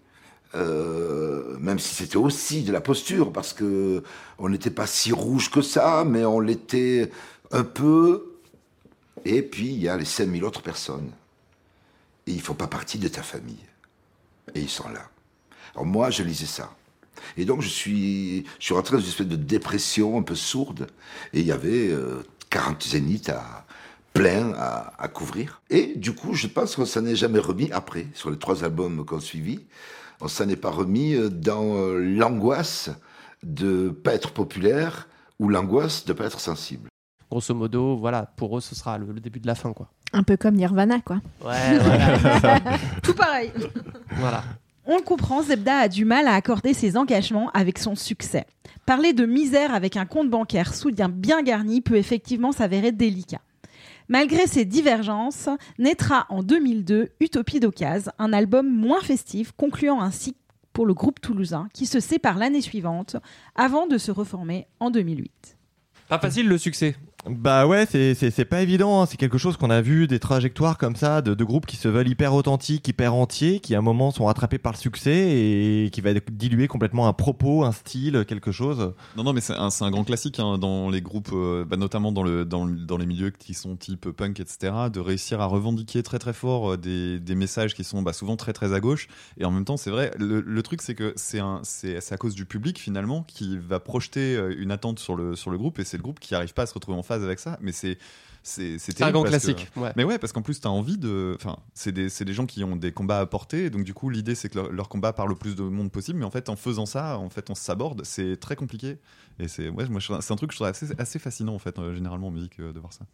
Euh, même si c'était aussi de la posture, parce que on n'était pas si rouge que ça, mais on l'était un peu. Et puis, il y a les 5000 autres personnes. Et ils font pas partie de ta famille. Et ils sont là. Alors moi, je lisais ça. Et donc, je suis, je suis rentré dans une espèce de dépression un peu sourde. Et il y avait euh, 40 zéniths à, plein à, couvrir. Et du coup, je pense qu'on s'en est jamais remis après, sur les trois albums qu'on suivit. On s'en est pas remis euh, dans euh, l'angoisse de pas être populaire ou l'angoisse de pas être sensible. Grosso modo, voilà, pour eux, ce sera le, le début de la fin, quoi. Un peu comme Nirvana, quoi. Ouais, voilà. Tout pareil. voilà. On le comprend, Zebda a du mal à accorder ses engagements avec son succès. Parler de misère avec un compte bancaire soudain bien garni peut effectivement s'avérer délicat. Malgré ces divergences, naîtra en 2002 Utopie d'Ocase, un album moins festif concluant un cycle pour le groupe toulousain qui se sépare l'année suivante avant de se reformer en 2008. Pas facile le succès. Bah ouais, c'est- pas évident. hein. C'est quelque chose qu'on a vu, des trajectoires comme ça, de, groupes qui se veulent hyper authentiques, hyper entiers, qui à un moment sont rattrapés par le succès et qui va diluer complètement un propos, un style, quelque chose. Non, non, mais c'est un, un grand classique hein, dans les groupes, euh, bah, notamment dans, le, dans, dans les milieux qui sont type punk, etc., de réussir à revendiquer très très fort euh, des, des messages qui sont bah, souvent très très à gauche. Et en même temps, c'est vrai, le, truc c'est que c'est à cause du public finalement qui va projeter euh, une attente sur le, sur le groupe et c'est le groupe qui arrive pas à se retrouver en phase avec ça. Mais c'est. C'est un grand que- classique, ouais. Mais ouais, parce qu'en plus, tu as envie de. Enfin, c'est des, c'est des gens qui ont des combats à porter. Donc, du coup, l'idée, c'est que leur, leur combat parle au plus de monde possible. Mais en fait, en faisant ça, en fait, on s'aborde. C'est très compliqué. Et c'est ouais, moi, c'est un truc que je trouve assez, assez fascinant, en fait, euh, généralement en musique, euh, de voir ça.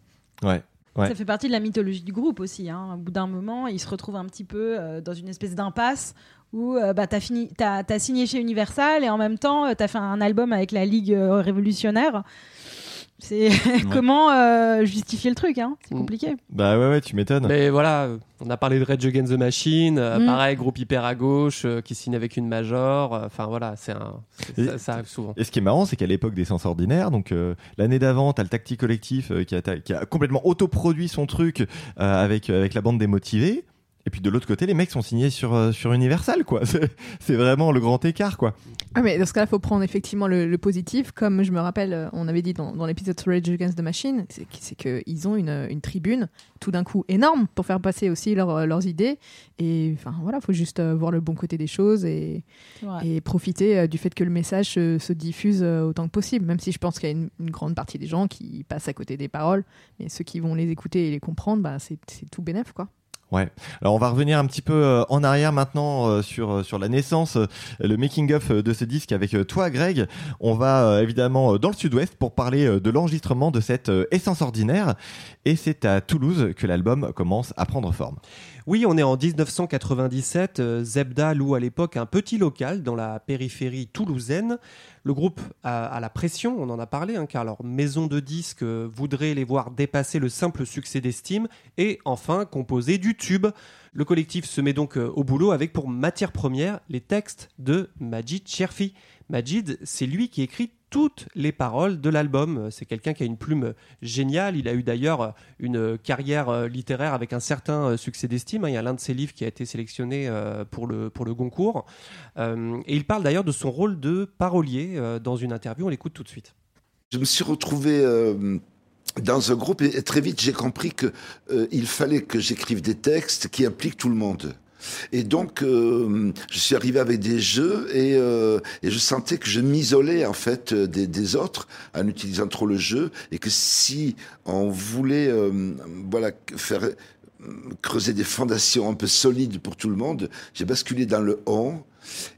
Ouais. Ça fait partie de la mythologie du groupe aussi. Hein. Au bout d'un moment, ils se retrouvent un petit peu euh, dans une espèce d'impasse où euh, bah, tu as, fini, t'as, t'as signé chez Universal et en même temps, tu as fait un album avec la Ligue euh, révolutionnaire. C'est comment euh, justifier le truc, hein? C'est compliqué. Bah ouais, ouais, tu m'étonnes. Mais voilà, euh, on a parlé de Rage Against the Machine, euh, Mm. pareil, groupe hyper à gauche, euh, qui signe avec une major. euh, Enfin voilà, c'est un, c'est- Et- ça, ça arrive souvent. Et ce qui est marrant, c'est qu'à l'époque des Sens Ordinaires, donc euh, l'année d'avant, t'as le Tacti Collectif euh, qui, a, qui a complètement autoproduit son truc euh, avec, avec la bande démotivée. Et puis de l'autre côté, les mecs sont signés sur, euh, sur Universal, quoi. C'est vraiment le grand écart, quoi. Ah, mais dans ce cas-là, il faut prendre effectivement le, le positif. Comme je me rappelle, euh, on avait dit dans, dans l'épisode sur Rage Against the Machine, c'est qu- c'est qu'ils ont une, une tribune tout d'un coup énorme pour faire passer aussi leurs- euh, leurs idées. Et enfin voilà, il faut juste voir le bon côté des choses et, profiter du fait que le message se, se diffuse autant que possible. Même si je pense qu'il y a une, une grande partie des gens qui passent à côté des paroles, mais ceux qui vont les écouter et les comprendre, bah, c'est c'est tout bénef quoi. Ouais. Alors on va revenir un petit peu euh, en arrière maintenant euh, sur euh, sur la naissance, le making of de ce disque avec toi, Greg. On va évidemment dans le Sud-Ouest pour parler de l'enregistrement de cette essence ordinaire. Et c'est à Toulouse que l'album commence à prendre forme. Oui, on est en 1997. euh, Zebda loue à l'époque un petit local dans la périphérie toulousaine. Le groupe a, la pression, on en a parlé, hein, car leur maison de disques euh, voudrait les voir dépasser le simple succès d'estime et enfin composer du tube. Le collectif se met donc euh, au boulot avec pour matière première les textes de Majid Cherfi. Majid, c'est lui qui écrit toutes les paroles de l'album. C'est quelqu'un qui a une plume géniale. Il a eu d'ailleurs une carrière euh, littéraire avec un certain euh, succès d'estime. Il y a l'un de ses livres qui a été sélectionné euh, pour le, pour le Goncourt. Et il parle d'ailleurs de son rôle de parolier dans une interview. On l'écoute tout de suite. Je me suis retrouvé dans un groupe et très vite j'ai compris que euh, il fallait que j'écrive des textes qui impliquent tout le monde. Et donc, euh, je suis arrivé avec des jeux et, euh, et je sentais que je m'isolais en fait euh, des, autres en utilisant trop le jeu et que si on voulait, voilà, faire creuser des fondations un peu solides pour tout le monde, j'ai basculé dans le on.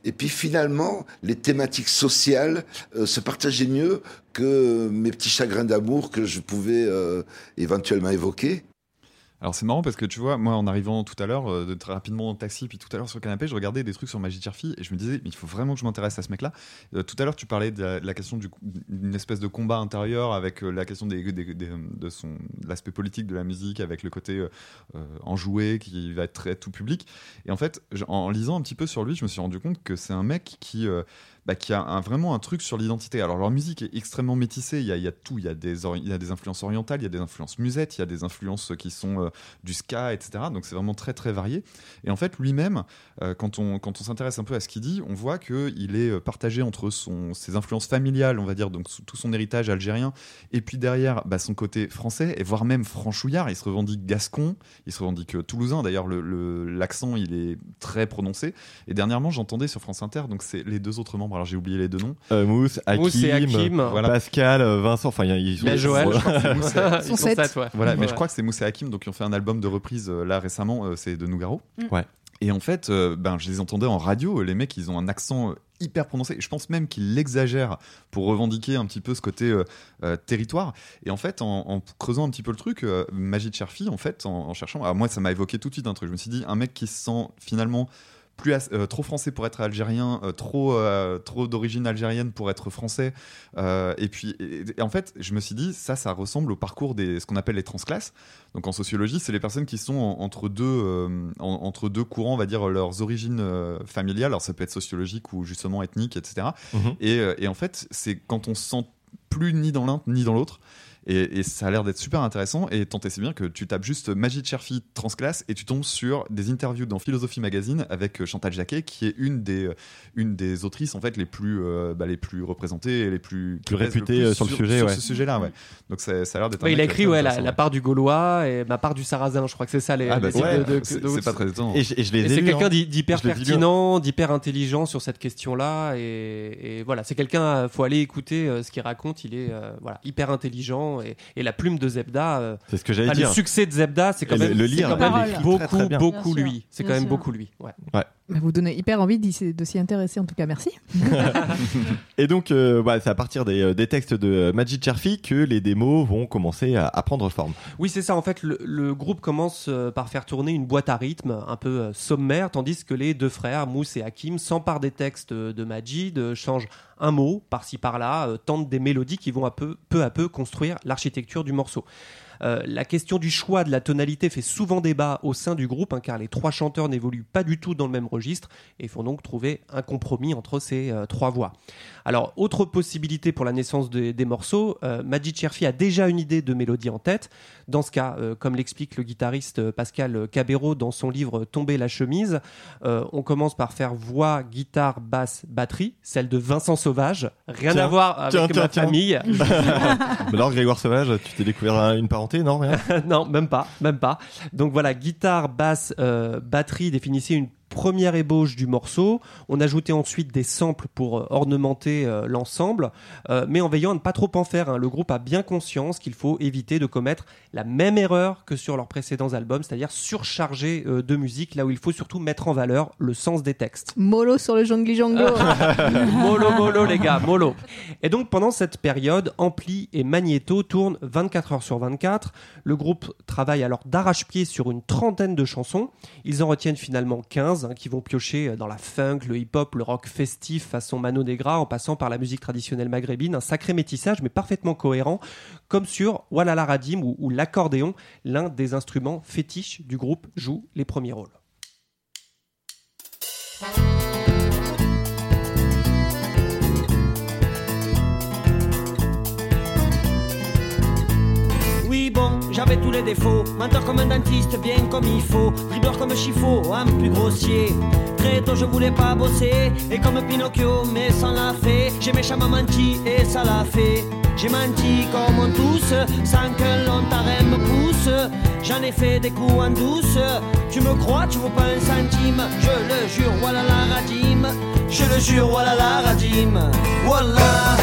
Et puis finalement, les thématiques sociales se partageaient mieux que mes petits chagrins d'amour que je pouvais éventuellement évoquer. Alors c'est marrant parce que tu vois, moi en arrivant tout à l'heure, euh, très rapidement le taxi, puis tout à l'heure sur le canapé, je regardais des trucs sur Magic Cherfi et je me disais, mais il faut vraiment que je m'intéresse à ce mec-là. Euh, tout à l'heure, tu parlais de la, question du- d'une espèce de combat intérieur avec euh, la question des, des- de son l'aspect politique de la musique, avec le côté enjoué qui va être très tout public. Et en fait, en lisant un petit peu sur lui, je me suis rendu compte que c'est un mec qui bah, qui a vraiment un truc sur l'identité. Alors leur musique est extrêmement métissée, il y a, tout, il y a, des influences orientales, il y a des influences musettes, il y a des influences qui sont euh, du ska, etc. Donc c'est vraiment très très varié. Et en fait lui-même, euh, quand on, quand on s'intéresse un peu à ce qu'il dit, on voit qu'il est euh, partagé entre ses influences familiales, on va dire, donc tout son héritage algérien, et puis derrière bah, son côté français, et voire même franchouillard, il se revendique gascon, il se revendique toulousain, d'ailleurs le- le- l'accent il est très prononcé. Et dernièrement j'entendais sur France Inter, donc c'est les deux autres membres, alors j'ai oublié les deux noms. Euh, Mousse, Hakim, Mousse et Hakim. Voilà. Pascal, euh, Vincent, enfin il y a- ils sont. Il y a Joël, je crois que c'est Mousse et- Ils Ils sont sept. sept, ouais. Voilà, mais Ouais. je crois que c'est Moussa Hakim, donc qui ont fait un album de reprise euh, là récemment, euh, c'est de Nougaro. Ouais. Et en fait, euh, ben, je les entendais en radio, les mecs, ils ont un accent hyper prononcé. Je pense même qu'ils l'exagèrent pour revendiquer un petit peu ce côté euh, euh, territoire. Et en fait, en, en creusant un petit peu le truc, euh, Magid Cherfi, en fait, en, en cherchant, alors moi, ça m'a évoqué tout de suite un truc. Je me suis dit, un mec qui se sent finalement plus euh, trop français pour être algérien, euh, trop euh, trop d'origine algérienne pour être français. Et puis, et- et en fait, je me suis dit, ça, ça ressemble au parcours des ce qu'on appelle les transclasses. Donc en sociologie, c'est les personnes qui sont en- entre deux en- entre deux courants, on va dire leurs origines familiales. Alors ça peut être sociologique ou justement ethnique, etc. Mhm. Et, euh, et en fait, c'est quand on se sent plus ni dans l'un ni dans l'autre. Et, et ça a l'air d'être super intéressant. Et tant et c'est bien que tu tapes juste Magid Cherfi transclasse et tu tombes sur des interviews dans Philosophie Magazine avec euh, Chantal Jacquet, qui est une des, euh, une des autrices en fait les plus, euh, bah, les plus représentées et les plus, Plus le réputées, plus sur le sujet, ouais. ce sujet-là, ouais. Donc ça, ça a l'air d'être. Ouais, il a écrit ouais, la, part du Gaulois et ma part du Sarrasin. Je crois que c'est ça les, Ah, bah, les types ouais, de- de- c'est de- pas très étonnant. Et c'est quelqu'un hein. d'hy- d'hyper pertinent, d'hyper intelligent sur cette question-là. Et, et voilà, c'est quelqu'un, faut aller écouter ce qu'il raconte. Il est euh, voilà, hyper intelligent. Et, et la plume de Zebda, euh, C'est ce que j'allais dire. le succès de Zebda, c'est quand même, le lire, quand même très, beaucoup, très beaucoup Bien lui. C'est quand même sûr. beaucoup lui. Ouais. Bah, vous donnez hyper envie de s'y intéresser, en tout cas, merci. Et donc, euh, bah, c'est à partir des, euh, des textes de Majid Cherfi que les démos vont commencer à, à prendre forme. Oui, c'est ça. En fait, le, le groupe commence par faire tourner une boîte à rythme un peu sommaire, tandis que les deux frères, Mousse et Hakim, s'emparent des textes de Majid, changent un mot par-ci par-là, euh, tentent des mélodies qui vont peu à peu construire l'architecture du morceau. Euh, la question du choix de la tonalité fait souvent débat au sein du groupe, hein, car les trois chanteurs n'évoluent pas du tout dans le même registre et font donc trouver un compromis entre ces euh, trois voix. Alors, autre possibilité pour la naissance de- des morceaux, euh, Majid Cherfi a déjà une idée de mélodie en tête. Dans ce cas, euh, comme l'explique le guitariste Pascal Cabero dans son livre Tomber la chemise, on commence par faire voix, guitare, basse, batterie, celle de Vincent Sauvage. Rien Tiens, à voir avec tiens, ma tiens, famille. Alors, Grégoire Sauvage, tu t'es découvert un- une non même pas, même pas. Donc voilà, guitare, basse, euh, batterie définissait une première ébauche du morceau. On ajoutait ensuite des samples pour euh, ornementer euh, l'ensemble, euh, mais en veillant à ne pas trop en faire. hein. Le groupe a bien conscience qu'il faut éviter de commettre la même erreur que sur leurs précédents albums, c'est-à-dire surcharger euh, de musique, là où il faut surtout mettre en valeur le sens des textes. Mollo sur le jongli jongo. mollo, mollo, les gars, mollo. Et donc, pendant cette période, Ampli et Magneto tournent 24 heures sur 24. Le groupe travaille alors d'arrache-pied sur une trentaine de chansons. Ils en retiennent finalement 15 hein, qui vont piocher dans la funk, le hip-hop, le rock festif façon Mano Negra, en passant par la musique traditionnelle maghrébine. Un sacré métissage, mais parfaitement cohérent, comme sur Walala Radim, où, où l'accordéon, l'un des instruments fétiches du groupe, joue les premiers rôles. Tous les défauts. Menteur comme un dentiste, bien comme il faut. Dribbleur comme Chifo, un plus grossier. Très tôt, je voulais pas bosser. Et comme Pinocchio, mais sans la fée. J'ai méchamment menti et ça l'a fait. J'ai menti comme on tous, sans que l'on me pousse. J'en ai fait des coups en douce. Tu me crois, tu vaux pas un centime. Je le jure, voilà la radim. Je le jure, voilà la radim. Wallah,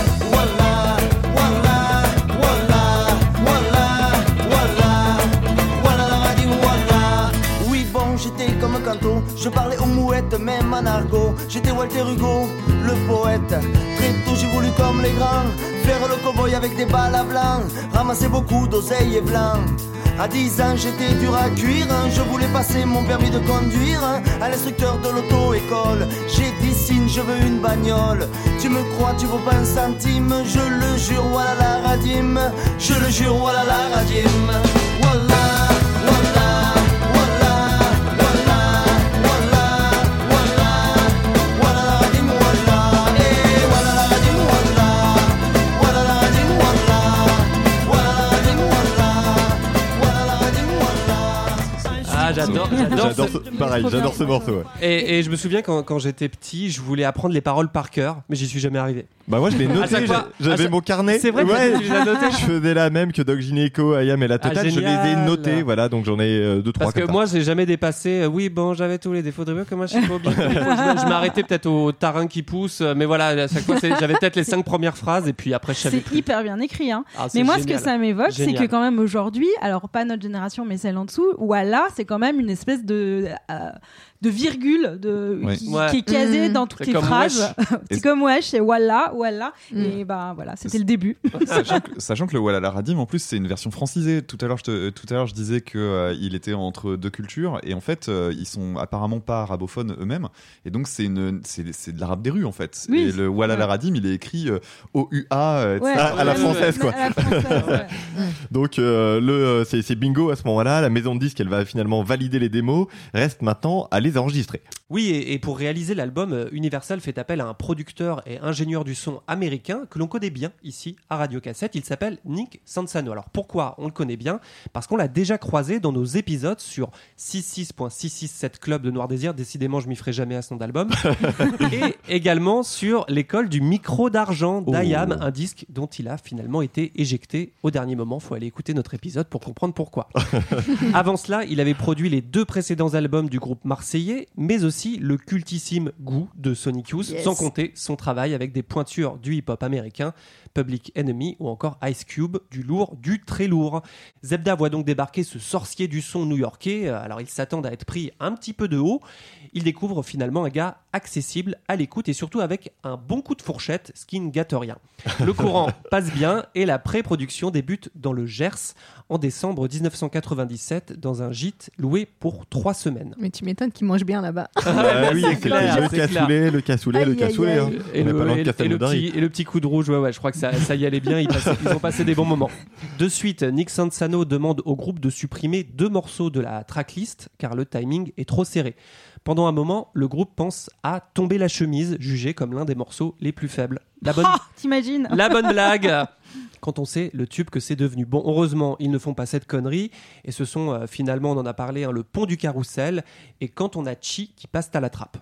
Je parlais aux mouettes, même en argot. J'étais Walter Hugo, le poète. Très tôt, j'ai voulu comme les grands. Faire le cowboy avec des balles à blanc. Ramasser beaucoup d'oseilles et blanc. À 10 ans, j'étais dur à cuire. Je voulais passer mon permis de conduire à l'instructeur de l'auto-école. J'ai dit signe, je veux une bagnole. Tu me crois, tu vaux pas un centime. Je le jure, voilà la radim. Je le jure, voilà la radim. J'adore, ce- ce- pareil, j'adore ce morceau. ouais. Et, et je me souviens quand, quand j'étais petit, je voulais apprendre les paroles par cœur, mais j'y suis jamais arrivé. Bah moi je l'ai noté, j'avais mon carnet. C'est vrai que ouais, tu l'as noté Je faisais la même que Doc Gineco, Ayam et la totale. je les ai notés, voilà, donc j'en ai euh, deux trois. Parce que moi, j'ai jamais dépassé. euh, oui, bon, j'avais tous les défauts de mieux que moi, je fois, je, je m'arrêtais peut-être au tarin qui pousse, euh, mais voilà, à chaque fois, j'avais peut-être les cinq premières phrases et puis après, je savais C'est hyper bien écrit. Hein. Ah, mais moi, génial. ce que ça m'évoque, c'est que quand même aujourd'hui, alors pas notre génération, mais celle en dessous, voilà, c'est quand même une espèce de, euh, de virgule de, qui, Ouais. qui est casée Mhm. dans toutes les phrases. c'est comme wesh, c'est voilà, voilà. Mm. Et bah voilà, c'était le début. sachant, que, sachant que le Walala Radim, en plus, c'est une version francisée. Tout à l'heure, je, te- tout à l'heure, je disais que euh, il était entre deux cultures, et en fait, euh, ils sont apparemment pas arabophones eux-mêmes, et donc c'est une, c'est, c'est de l'arabe des rues en fait. Oui. Et le Walala Radim, il est écrit euh, O-U-A, euh, etc. Ouais, à la ouais, française, ouais, quoi. à la française, ouais. Donc euh, le euh, c'est c'est bingo à ce moment-là. La maison de disques, elle va finalement valider les démos. Reste maintenant à les. Oui, et, et pour réaliser l'album, euh, Universal fait appel à un producteur et ingénieur du son américain que l'on connaît bien ici à Radio Cassette. Il s'appelle Nick Sansano. Alors pourquoi on le connaît bien? Parce qu'on l'a déjà croisé dans nos épisodes sur 66.667 Club de Noir Désir. Décidément, je m'y ferai jamais à ce nom d'album. et également sur l'école du micro d'argent d'Ayam, un disque dont il a finalement été éjecté au dernier moment. Faut aller écouter notre épisode pour comprendre pourquoi. Avant cela, il avait produit les deux précédents albums du groupe mais aussi le cultissime Goût de Sonic Youth, Yes. sans compter son travail avec des pointures du hip-hop américain, Public Enemy ou encore Ice Cube, du lourd, du très lourd. Zebda voit donc débarquer ce sorcier du son new-yorkais, alors il s'attend à être pris un petit peu de haut. Il découvre finalement un gars accessible, à l'écoute et surtout avec un bon coup de fourchette, ce qui ne gâte rien. Le courant passe bien et la pré-production débute dans le Gers en décembre 1997 dans un gîte loué pour trois semaines. Mais tu m'étonnes qu'ils mangent bien là-bas. Ah oui, c'est c'est clair, le cassoulet, le cassoulet, le Aïe, aïe, cassoulet. hein. Et le, de et le- et le Castelnaudary. petit, et le petit coup de rouge, ouais, ouais, je crois que ça, ça y allait bien. Ils, passaient- ils ont passé des bons moments. De suite, Nick Sansano demande au groupe de supprimer deux morceaux de la tracklist car le timing est trop serré. Pendant un moment, le groupe pense à Tomber la chemise, jugé comme l'un des morceaux les plus faibles. La bonne, Ah, t'imagines la bonne blague quand on sait le tube que c'est devenu. Bon, heureusement, ils ne font pas cette connerie et ce sont euh, finalement, on en a parlé, hein, le pont du carrousel et quand on a Chi qui passe à la trappe.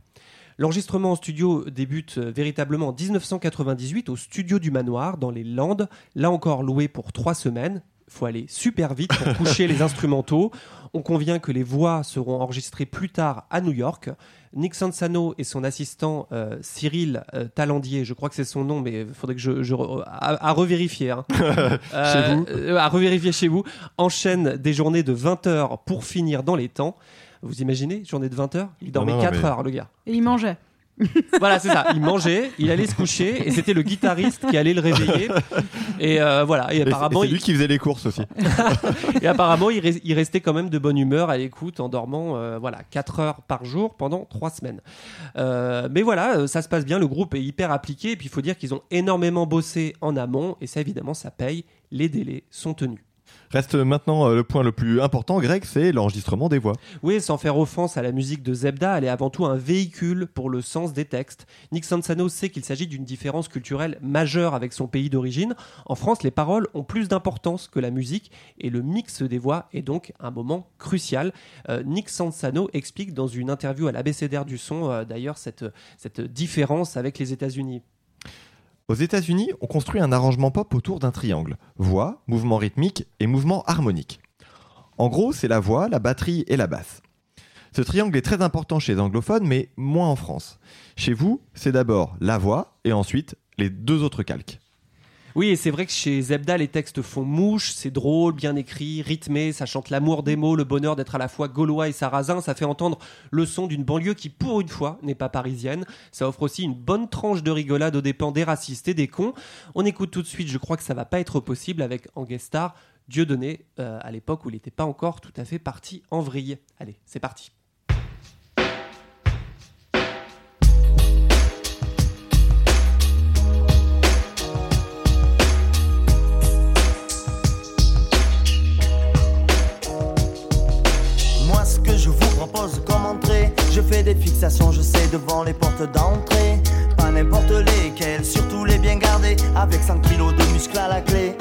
L'enregistrement en studio débute euh, véritablement en 1998 au studio du Manoir dans les Landes, là encore loué pour trois semaines. Faut aller super vite pour coucher les instrumentaux. On convient que les voix seront enregistrées plus tard à New York. Nick Sansano et son assistant euh, Cyril euh, Talandier, je crois que c'est son nom, mais il faudrait que je, je à, à revérifier. hein. Chez vous. euh, à revérifier chez vous. Enchaînent des journées de 20 heures pour finir dans les temps. Vous imaginez, journée de 20 heures? Il dormait non, 4 mais- heures, le gars. Et il mangeait. Voilà, c'est ça. Il mangeait, il allait se coucher, et c'était le guitariste qui allait le réveiller. Et euh, voilà. Et c'est- apparemment, c'est il, lui qui faisait les courses aussi. et apparemment, il, il restait quand même de bonne humeur à l'écoute en dormant, euh, voilà, 4 heures par jour pendant 3 semaines. Euh, mais voilà, euh, ça se passe bien. Le groupe est hyper appliqué. Et puis, il faut dire qu'ils ont énormément bossé en amont, et ça, évidemment, ça paye. Les délais sont tenus. Reste maintenant euh, le point le plus important, Greg, c'est l'enregistrement des voix. Oui, sans faire offense à la musique de Zebda, elle est avant tout un véhicule pour le sens des textes. Nick Sansano sait qu'il s'agit d'une différence culturelle majeure avec son pays d'origine. En France, les paroles ont plus d'importance que la musique et le mix des voix est donc un moment crucial. Euh, Nick Sansano explique dans une interview à l'ABCDR du son, euh, d'ailleurs, cette, cette différence avec les États-Unis. Aux États-Unis, on construit un arrangement pop autour d'un triangle voix, mouvement rythmique et mouvement harmonique. En gros, c'est la voix, la batterie et la basse. Ce triangle est très important chez les anglophones, mais moins en France. Chez vous, c'est d'abord la voix et ensuite les deux autres calques. Oui, et c'est vrai que chez Zebda, les textes font mouche, c'est drôle, bien écrit, rythmé, ça chante l'amour des mots, le bonheur d'être à la fois gaulois et sarrasin, ça fait entendre le son d'une banlieue qui, pour une fois, n'est pas parisienne. Ça offre aussi une bonne tranche de rigolade aux dépens des racistes et des cons. On écoute tout de suite, je crois que ça va pas être possible avec en guest star Dieudonné, euh, à l'époque où il n'était pas encore tout à fait parti en vrille. Allez, c'est parti. Comme entrée. Je fais des fixations, je sais, devant les portes d'entrée. Pas n'importe lesquelles, surtout les bien gardées. Avec 100 kilos de muscles à la clé.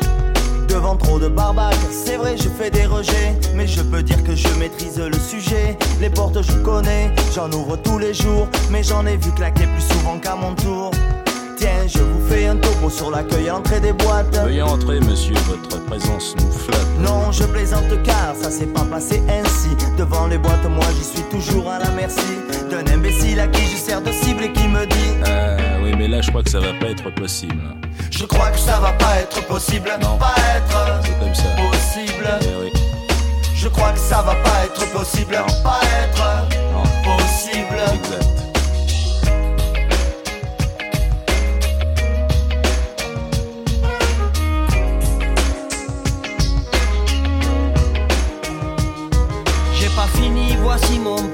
Devant trop de barbaques, c'est vrai je fais des rejets. Mais je peux dire que je maîtrise le sujet. Les portes je connais, j'en ouvre tous les jours. Mais j'en ai vu claquer plus souvent qu'à mon tour Tiens, je vous fais un topo sur l'accueil à l'entrée des boîtes Veuillez entrer, monsieur, votre présence nous flatte. non, je plaisante car ça s'est pas passé ainsi. Devant les boîtes, moi j'y suis toujours à la merci d'un imbécile à qui je sers de cible et qui me dit Ah oui, mais là, je crois que ça va pas être possible. Je crois que ça va pas être possible, Non. pas être C'est comme ça. possible. Eh oui. Je crois que ça va pas être possible, Non. pas être Non. possible. Exact.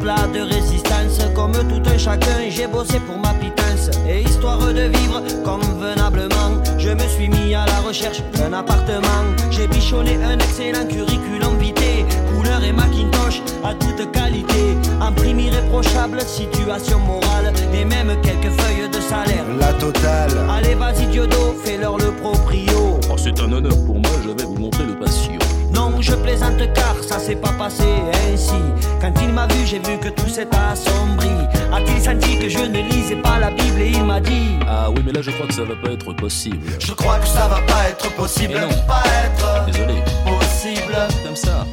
Plat de résistance. Comme tout un chacun, j'ai bossé pour ma pitance. Et histoire de vivre convenablement, je me suis mis à la recherche d'un appartement. J'ai bichonné un excellent curriculum vitae, couleur et Macintosh à toute qualité. Un prime irréprochable, situation morale, et même quelques feuilles de salaire. La totale. Allez, vas-y, Diodo, fais-leur le proprio. Oh, c'est un honneur pour moi, je vais vous montrer le patio. Non, je plaisante car ça s'est pas passé ainsi. Quand il m'a vu, j'ai vu que tout s'est assombri. A-t-il senti que je ne lisais pas la Bible et il m'a dit Ah oui, mais là, je crois que ça va pas être possible. Je crois que ça va pas être possible, Et non. pas être Désolé. possible. Comme ça.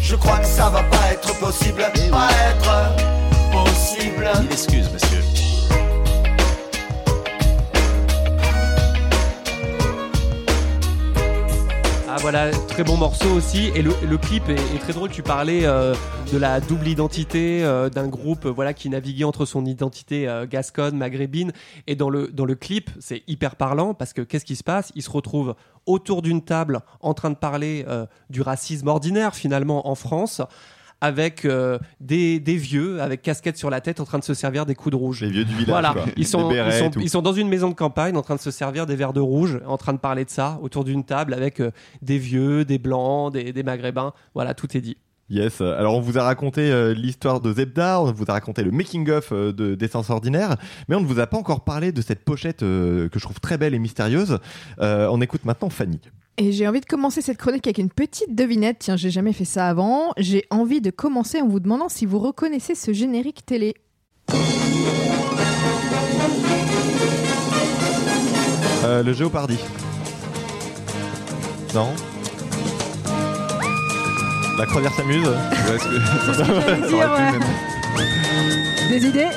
Je crois que ça va pas être possible, Eh oui. pas être possible. Mille excuses, monsieur. Ah voilà, très bon morceau aussi. Et le, clip est, très drôle. Tu parlais euh, de la double identité euh, d'un groupe euh, voilà qui naviguait entre son identité gasconne, maghrébine. Et dans le, dans le clip, c'est hyper parlant parce que qu'est-ce qui se passe? Ils se retrouvent autour d'une table en train de parler du racisme ordinaire finalement en France avec euh, des, des vieux avec casquette sur la tête en train de se servir des coups de rouge. Les vieux du village. Voilà, quoi. ils sont, ils, sont, ils sont dans une maison de campagne en train de se servir des verres de rouge, en train de parler de ça autour d'une table avec euh, des vieux, des blancs, des, des maghrébins. Voilà, tout est dit. Yes. Alors on vous a raconté euh, l'histoire de Zebda, on vous a raconté le making of euh, de d'Essence Ordinaire, mais on ne vous a pas encore parlé de cette pochette euh, que je trouve très belle et mystérieuse. Euh, on écoute maintenant Fanny. Et j'ai envie de commencer cette chronique avec une petite devinette. Tiens, j'ai jamais fait ça avant. J'ai envie de commencer en vous demandant si vous reconnaissez ce générique télé. Le Géopardy. Non? La croisière s'amuse Ouais, que- j'allais dire, ouais. Des idées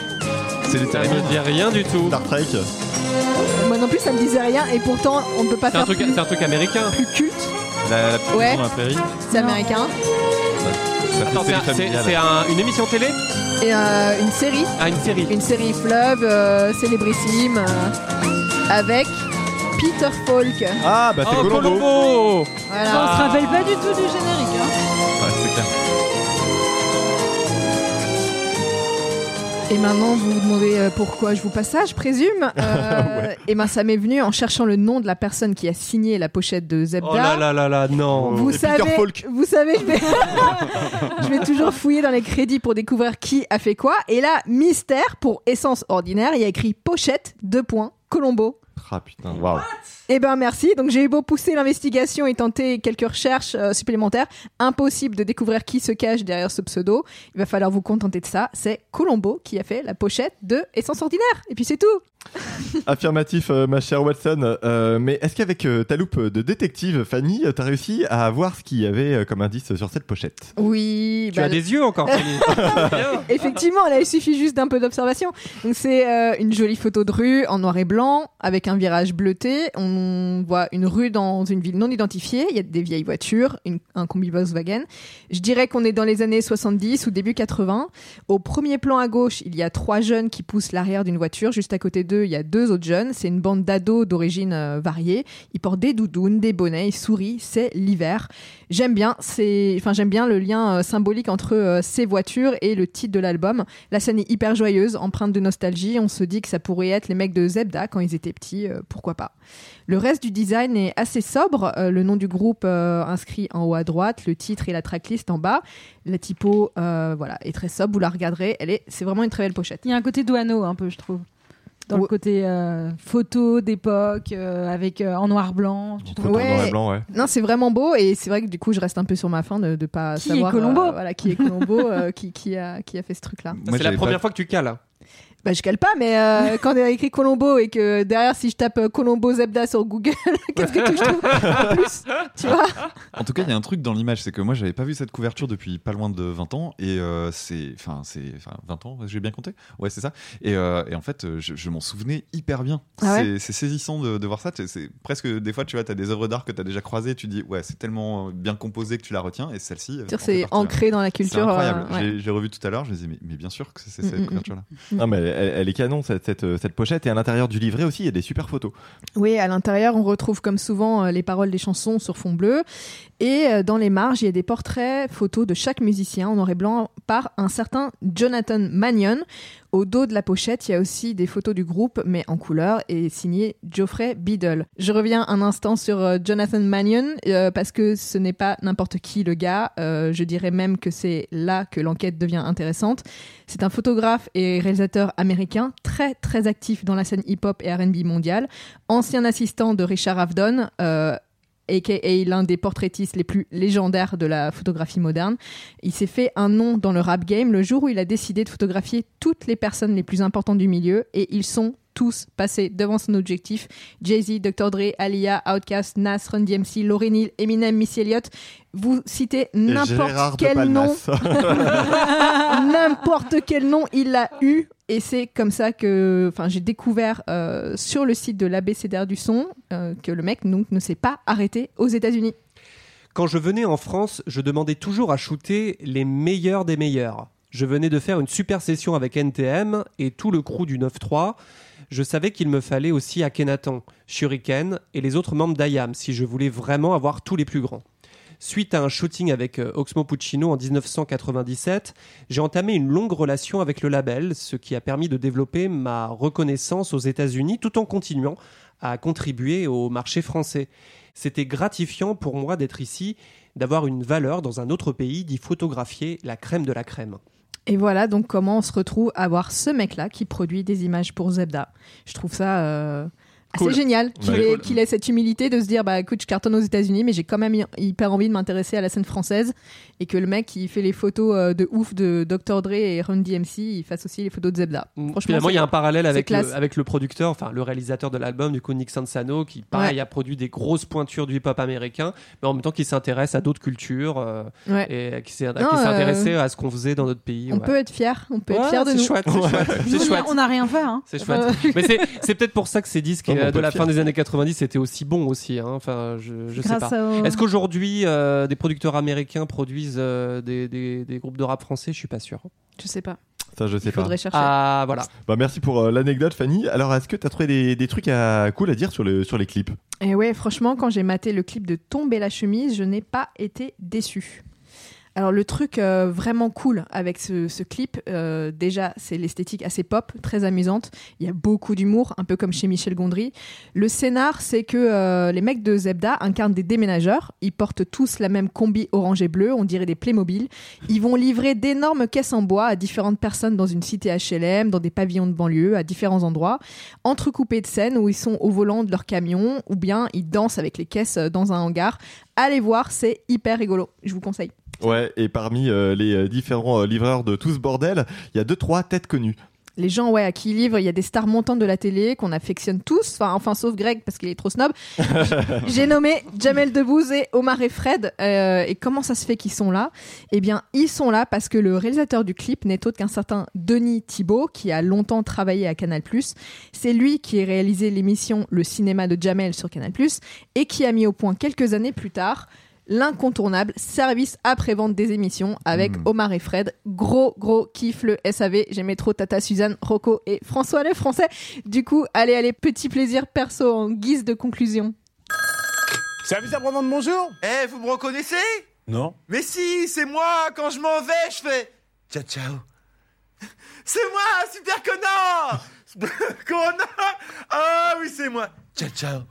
C'est les Ça me dit rien du tout. Star Trek. Moi non plus, ça me disait rien. Et pourtant, on ne peut pas C'est un, faire truc, plus, c'est un truc américain. plus culte. La, la petite Ouais. maison dans la prairie. C'est américain. Ça fait Attends, c'est série un- c'est familiale. c'est un- une émission télé Et euh, une série. Ah, une série. Une série fleuve, euh, célébrissime, euh, avec Peter Falk. Ah bah c'est Oh, Colombo. Colombo Voilà. On Ah. se rappelle pas du tout du générique. Et maintenant, vous vous demandez euh, pourquoi je vous passe ça, je présume. Euh, Et ben, ça m'est venu en cherchant le nom de la personne qui a signé la pochette de Zebda. Oh là là là là, non. Vous Et savez, Peter Falk. vous savez, je vais, je vais toujours fouiller dans les crédits pour découvrir qui a fait quoi. Et là, mystère pour essence ordinaire, il y a écrit pochette, deux points, Colombo. Ah putain, waouh. Eh ben merci. Donc j'ai eu beau pousser l'investigation et tenter quelques recherches euh, supplémentaires, impossible de découvrir qui se cache derrière ce pseudo. Il va falloir vous contenter de ça. C'est Colombo qui a fait la pochette de Essence ordinaire. Et puis c'est tout. Affirmatif, euh, ma chère Watson. Euh, mais est-ce qu'avec euh, ta loupe de détective, Fanny, euh, t'as réussi à voir ce qu'il y avait euh, comme indice sur cette pochette? Oui. Tu bah, as des yeux encore, Fanny. Effectivement, là, il suffit juste d'un peu d'observation. Donc c'est euh, une jolie photo de rue en noir et blanc avec un virage bleuté. On voit une rue dans une ville non identifiée. Il y a des vieilles voitures, une- un combi Volkswagen. Je dirais qu'on est dans les années 70 ou début 80. Au premier plan à gauche, il y a trois jeunes qui poussent l'arrière d'une voiture. Juste à côté d'eux, il y a deux autres jeunes. C'est une bande d'ados d'origine euh, variée. Ils portent des doudounes, des bonnets, ils sourient. C'est l'hiver. J'aime bien, c'est, enfin j'aime bien le lien euh, symbolique entre euh, ces voitures et le titre de l'album. La scène est hyper joyeuse, empreinte de nostalgie. On se dit que ça pourrait être les mecs de Zebda quand ils étaient petits, pourquoi pas. Le reste du design est assez sobre. Le nom du groupe inscrit en haut à droite, le titre et la tracklist en bas. La typo, voilà, est très sobre. Vous la regarderez, elle est, c'est vraiment une très belle pochette. Il y a un côté douaneau un peu, je trouve. Dans le côté euh, photo d'époque, euh, avec euh, en noir-blanc. tu trouves Photo en noir Ouais. et blanc, ouais. Non, c'est vraiment beau et c'est vrai que du coup, je reste un peu sur ma faim de, de pas Qui est savoir Colombo euh, voilà, qui est Colombo, euh, qui, qui a, qui a fait ce truc-là. Moi, C'est la première pas- fois que tu cales. Bah, je cale pas, mais euh, quand il y a écrit Colombo et que derrière, si je tape euh, Colombo Zebda sur Google, qu'est-ce que tu je trouve en plus Tu vois En tout cas, il y a un truc dans l'image, c'est que moi, j'avais pas vu cette couverture depuis pas loin de 20 ans, et euh, c'est, enfin, c'est, enfin, 20 ans, j'ai bien compté. Ouais, c'est ça. Et, euh, et en fait, je, je m'en souvenais hyper bien. Ah ouais c'est, saisissant de, de voir ça. C'est- presque des fois, tu vois, t'as des œuvres d'art que t'as déjà croisées, tu dis, ouais, c'est tellement bien composé que tu la retiens, et celle-ci. C'est ancré dans la C'est culture. incroyable. euh, ouais. J'ai- revu tout à l'heure, je me disais, mais, mais bien sûr que c'est c'est Mm, cette mm, couverture-là. Non mais elle, est canon cette, cette, cette pochette et à l'intérieur du livret aussi il y a des super photos. Oui, à l'intérieur, on retrouve comme souvent euh, les paroles des chansons sur fond bleu. Et euh, dans les marges, il y a des portraits, photos de chaque musicien en noir et blanc par un certain Jonathan Mannion. Au dos de la pochette, il y a aussi des photos du groupe, mais en couleur, et signé Geoffrey Biddle. Je reviens un instant sur euh, Jonathan Mannion, euh, parce que ce n'est pas n'importe qui le gars. Euh, je dirais même que c'est là que l'enquête devient intéressante. C'est un photographe et réalisateur américain très très actif dans la scène hip-hop et R&B mondiale, ancien assistant de Richard Avedon, aka l'un des portraitistes les plus légendaires de la photographie moderne. Il s'est fait un nom dans le rap game le jour où il a décidé de photographier toutes les personnes les plus importantes du milieu et ils sont tous passés devant son objectif. Jay-Z, Dr. Dre, Alia, Outkast, Nas, Run DMC, Lauryn Hill, Eminem, Missy Elliott. Vous citez Et n'importe quel nom n'importe quel nom il a eu et c'est comme ça que j'ai découvert euh, sur le site de l'ABCDR du son euh, que le mec donc ne s'est pas arrêté aux États-Unis. Quand je venais en France, je demandais toujours à shooter les meilleurs des meilleurs. Je venais de faire une super session avec NTM et tout le crew du 9-3. Je savais qu'il me fallait aussi Akhenaton, Shuriken et les autres membres d'IAM si je voulais vraiment avoir tous les plus grands. Suite à un shooting avec euh, Oxmo Puccino en 1997, j'ai entamé une longue relation avec le label, ce qui a permis de développer ma reconnaissance aux États-Unis tout en continuant à contribuer au marché français. C'était gratifiant pour moi d'être ici, d'avoir une valeur dans un autre pays, d'y photographier la crème de la crème. Et voilà donc comment on se retrouve à voir ce mec-là qui produit des images pour Zebda. Je trouve ça euh, assez Cool. génial qu'il Ouais. ait, Cool. qu'il ait cette humilité de se dire bah écoute je cartonne aux États-Unis mais j'ai quand même hy- hyper envie de m'intéresser à la scène française et que le mec qui fait les photos euh, de ouf de Dr Dre et Run DMC il fasse aussi les photos de Zebda. Franchement, Finalement, il y a c'est- un parallèle c'est avec le, avec le producteur, enfin le réalisateur de l'album, du coup Nick Sansano, qui pareil Ouais. a produit des grosses pointures du hip-hop américain, mais en même temps qui s'intéresse à d'autres cultures euh, Ouais. et qui s'est euh, intéressé à ce qu'on faisait dans notre pays. On ouais. peut être fier, on peut être fier de c'est nous. c'est chouette, c'est Nous, on a- chouette. On n'a rien fait. Hein. C'est chouette. Euh, Mais c'est, c'est peut-être pour ça que ces disques On euh, de la fin des années 90 étaient aussi bons aussi. hein. Enfin, je, je sais pas. au- Est-ce qu'aujourd'hui euh, des producteurs américains produisent euh, des, des, des groupes de rap français? Je suis pas sûr. Je sais pas. Ça, je sais Il pas. faudrait chercher. Ah voilà. Bah, merci pour euh, l'anecdote, Fanny. Alors, est-ce que tu as trouvé des, des trucs à, cool à dire sur, le, sur les clips? Et ouais, franchement, quand j'ai maté le clip de Tomber la chemise, je n'ai pas été déçu. Alors le truc euh, vraiment cool avec ce, clip, euh, déjà c'est l'esthétique assez pop, très amusante. Il y a beaucoup d'humour, un peu comme chez Michel Gondry. Le scénar, c'est que euh, les mecs de Zebda incarnent des déménageurs. Ils portent tous la même combi orange et bleu, on dirait des Playmobil. Ils vont livrer d'énormes caisses en bois à différentes personnes dans une cité HLM, dans des pavillons de banlieue, à différents endroits, entrecoupés de scènes où ils sont au volant de leur camion ou bien ils dansent avec les caisses dans un hangar. Allez voir, c'est hyper rigolo. Je vous conseille. Ouais, et parmi euh, les euh, différents euh, livreurs de tout ce bordel, il y a deux, trois têtes connues. Les gens ouais, à qui ils livrent, il y a des stars montantes de la télé qu'on affectionne tous, enfin, enfin sauf Greg parce qu'il est trop snob. J'ai nommé Jamel Debbouze et Omar et Fred. Euh, et comment ça se fait qu'ils sont là? Eh bien, ils sont là parce que le réalisateur du clip n'est autre qu'un certain Denis Thibault, qui a longtemps travaillé à Canal+. C'est lui qui a réalisé l'émission Le cinéma de Jamel sur Canal+, et qui a mis au point quelques années plus tard l'incontournable service après-vente des émissions avec Mm. Omar et Fred. Gros, gros kiff le SAV. J'aimais trop Tata Suzanne, Rocco et François le français. Du coup, allez, allez, petit plaisir perso en guise de conclusion. Service après-vente, bonjour Eh, vous me reconnaissez? Non. Mais si, c'est moi, quand je m'en vais, je fais ciao ciao. C'est moi, super connard Connard Ah oui, c'est moi. Ciao ciao.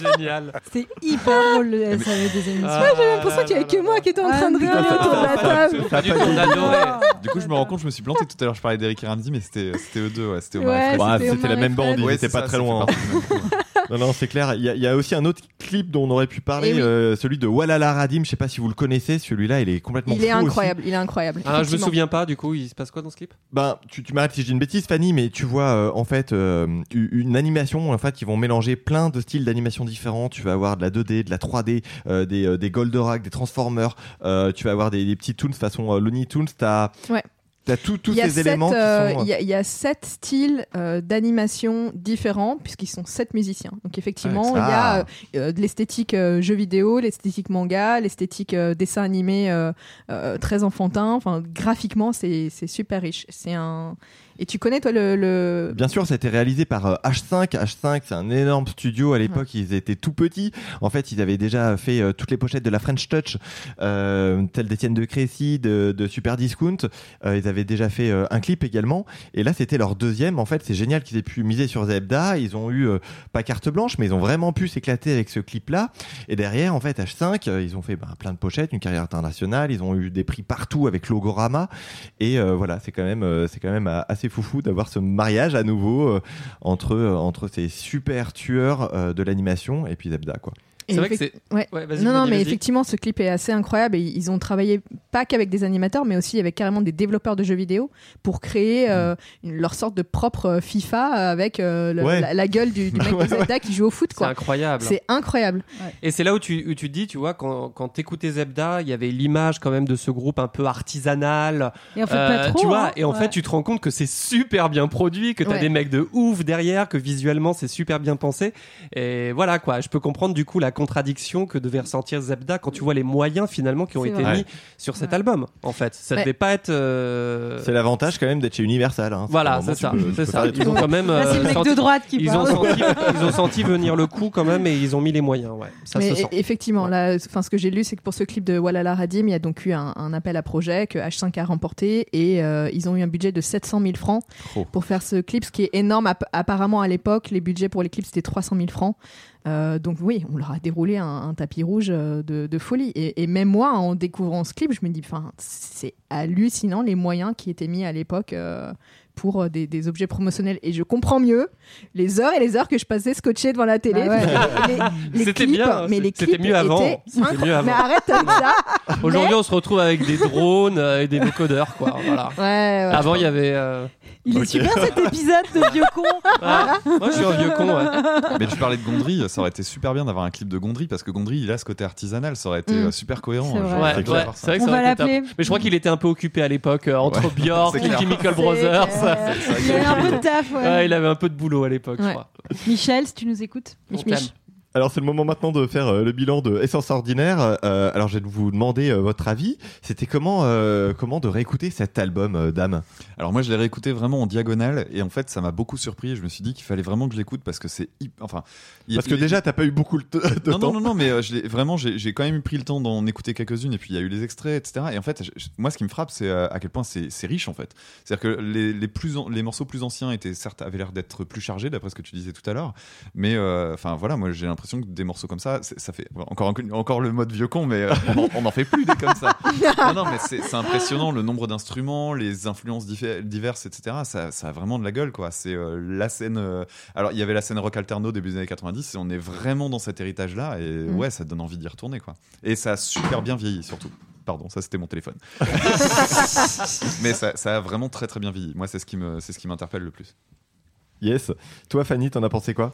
Génial. C'est hyper drôle le SAV des émissions. Ah, Ouais, j'ai l'impression qu'il y avait que moi qui était en train de rigoler autour de la table. Pas du tout, coup, je me rends compte, je me suis planté tout à l'heure. Je parlais d'Eric et Randy, mais c'était c'était eux deux. Ouais, c'était Ouais. Bah, la même bande, ils Ouais, étaient c'est pas ça, très loin. Non, non, c'est clair. Il y, a- il y a aussi un autre clip dont on aurait pu parler, Eh oui. euh, celui de Walala Radim. Je sais pas si vous le connaissez. Celui-là, il est complètement Il est aussi. incroyable, il est incroyable. Ah, je me souviens pas. Du coup, il se passe quoi dans ce clip? Ben, tu, tu m'arrêtes si je dis une bêtise, Fanny, mais tu vois euh, en fait euh, une animation. En fait, ils vont mélanger plein de styles d'animation différents. Tu vas avoir de la 2D, de la 3D, euh, des, euh, des Goldorak, des Transformers. euh, tu vas avoir des, des petits toons façon euh, Looney Tunes. T'as Ouais. T'as tous Il y a ces sept, éléments euh, sont. il y, a- il y a sept styles euh, d'animation différents puisqu'ils sont sept musiciens. Donc effectivement, Ouais, il y a euh, euh, de l'esthétique euh, jeu vidéo, l'esthétique manga, l'esthétique euh, dessin animé euh, euh, très enfantin. Enfin, graphiquement, c'est super riche. C'est un et tu connais toi le, le... Bien sûr, ça a été réalisé par euh, H5. H5, c'est un énorme studio. À l'époque, ils étaient tout petits. En fait, ils avaient déjà fait euh, toutes les pochettes de la French Touch, euh, telles d'Étienne de Crécy, de, de Super Discount. Euh, ils avaient déjà fait un clip également. Et là, c'était leur deuxième. En fait, c'est génial qu'ils aient pu miser sur Zebda. Ils ont eu, pas carte blanche, mais ils ont vraiment pu s'éclater avec ce clip-là. Et derrière, en fait, H5, euh, ils ont fait bah, plein de pochettes, une carrière internationale. Ils ont eu des prix partout avec Logorama. Et voilà, c'est quand même, c'est quand même assez foufou d'avoir ce mariage à nouveau euh, entre euh, entre ces super tueurs euh, de l'animation et puis Zebda quoi. C'est vrai que c'est- Ouais. Ouais, vas-y, non, non, mais vas-y. effectivement, ce clip est assez incroyable et ils ont travaillé pas qu'avec des animateurs, mais aussi avec carrément des développeurs de jeux vidéo pour créer euh, une- leur sorte de propre euh, FIFA avec euh, le- Ouais. la, la gueule du, du mec Ouais, de Zelda qui joue au foot. C'est incroyable. C'est incroyable. Et c'est là où tu, où tu te dis, tu vois, quand, quand t'écoutais Zebda, il y avait l'image quand même de ce groupe un peu artisanal. Et en fait, pas trop, Tu vois, hein. et en Ouais. fait, tu te rends compte que c'est super bien produit, que t'as Ouais. des mecs de ouf derrière, que visuellement c'est super bien pensé. Et voilà, quoi. Je peux comprendre du coup la contradiction que devait ressentir Zebda quand tu vois les moyens finalement qui ont été vrai. mis sur cet album. En fait, ça devait pas être. euh, C'est l'avantage quand même d'être chez Universal. hein. Voilà, c'est ça, peux- Ils ont quand même. Là, c'est le euh, mec senti- de droite qui ils ont, senti, ils ont senti venir le coup quand même et ils ont mis les moyens. Ouais, ça Mais se sent. e- effectivement, là, enfin, ce que j'ai lu, c'est que pour ce clip de Walala Radim, il y a donc eu un, un appel à projet que H5 a remporté et euh, ils ont eu un budget de 700 000 francs Oh. pour faire ce clip, ce qui est énorme. App- apparemment, à l'époque, les budgets pour les clips c'était 300 000 francs. Euh, donc oui, on leur a déroulé un, tapis rouge euh, de, folie. Et, même moi, en découvrant ce clip, je me dis, c'est hallucinant les moyens qui étaient mis à l'époque. euh, pour euh, des, des objets promotionnels et je comprends mieux les heures et les heures que je passais scotché devant la télé Bah ouais. Les- les C'était clips, bien, mais les clips mieux avant. étaient C'était mieux incroyables. avant. mais arrête avec ça Aujourd'hui, on se retrouve avec des drones euh, et des vocodeurs, quoi. Voilà. ouais, ouais. Avant, il y avait. euh, Il est super cet épisode de vieux con. Moi, je suis un vieux con. ouais. Mais tu parlais de Gondry, ça aurait été super bien d'avoir un clip de Gondry parce que Gondry, il a ce côté artisanal, ça aurait été Mm. super cohérent. C'est vrai. été ça. On aurait va. Mais je crois qu'il était un peu occupé à l'époque euh, entre Björk, clair. Chemical Brothers. Il y a un peu de taf, ouais. Ouais, il avait un peu de boulot à l'époque, je crois. Michel, si tu nous écoutes. Mich. Alors c'est le moment maintenant de faire euh, le bilan de Essence Ordinaire. Euh, alors je vais vous demander euh, votre avis. C'était comment comment de réécouter cet album, Dame? Alors moi je l'ai réécouté vraiment en diagonale et en fait ça m'a beaucoup surpris. Je me suis dit qu'il fallait vraiment que je l'écoute parce que c'est enfin Parce que déjà t'as pas eu beaucoup de, non, temps. non, non, non, mais je vraiment, j'ai quand même pris le temps d'en écouter quelques-unes, et puis il y a eu les extraits, etc. Et en fait, je- moi, ce qui me frappe, c'est à quel point c'est riche, en fait. C'est-à-dire que les, les, plus an- les morceaux plus anciens étaient, certes, avaient l'air d'être plus chargés, d'après ce que tu disais tout à l'heure. Mais, enfin, voilà, moi, j'ai l'impression que des morceaux comme ça, ça fait encore, encore le mode vieux con, mais euh, on, en- on en fait plus des comme ça. non, non, mais c'est impressionnant le nombre d'instruments, les influences diverses, etc. Ça, ça a vraiment de la gueule, quoi. C'est euh, la scène. euh, Alors, il y avait la scène rock alterno début des années 90, et on est vraiment dans cet héritage-là, et Mm. ouais, ça donne envie d'y retourner, quoi. Et ça a super bien vieilli, surtout. Pardon, ça c'était mon téléphone. Mais ça, ça a vraiment très très bien vieilli. Moi, c'est ce qui me, c'est ce qui m'interpelle le plus. Yes. Toi Fanny, t'en as pensé quoi?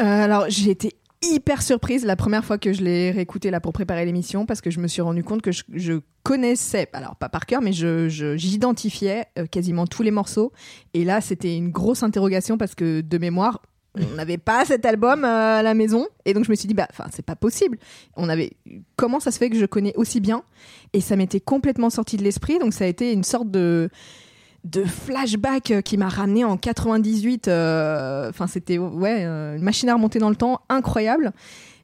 Euh, alors j'ai été hyper surprise la première fois que je l'ai réécouté là pour préparer l'émission parce que je me suis rendu compte que je, connaissais alors pas par cœur mais je je- j'identifiais euh, quasiment tous les morceaux. Et là c'était une grosse interrogation parce que de mémoire on n'avait pas cet album euh, à la maison. Et donc je me suis dit bah enfin c'est pas possible. On avait comment ça se fait que je connais aussi bien? Et ça m'était complètement sorti de l'esprit. Donc ça a été une sorte de de flashback euh, qui m'a ramené en 98 euh, enfin c'était ouais euh, une machine à remonter dans le temps incroyable.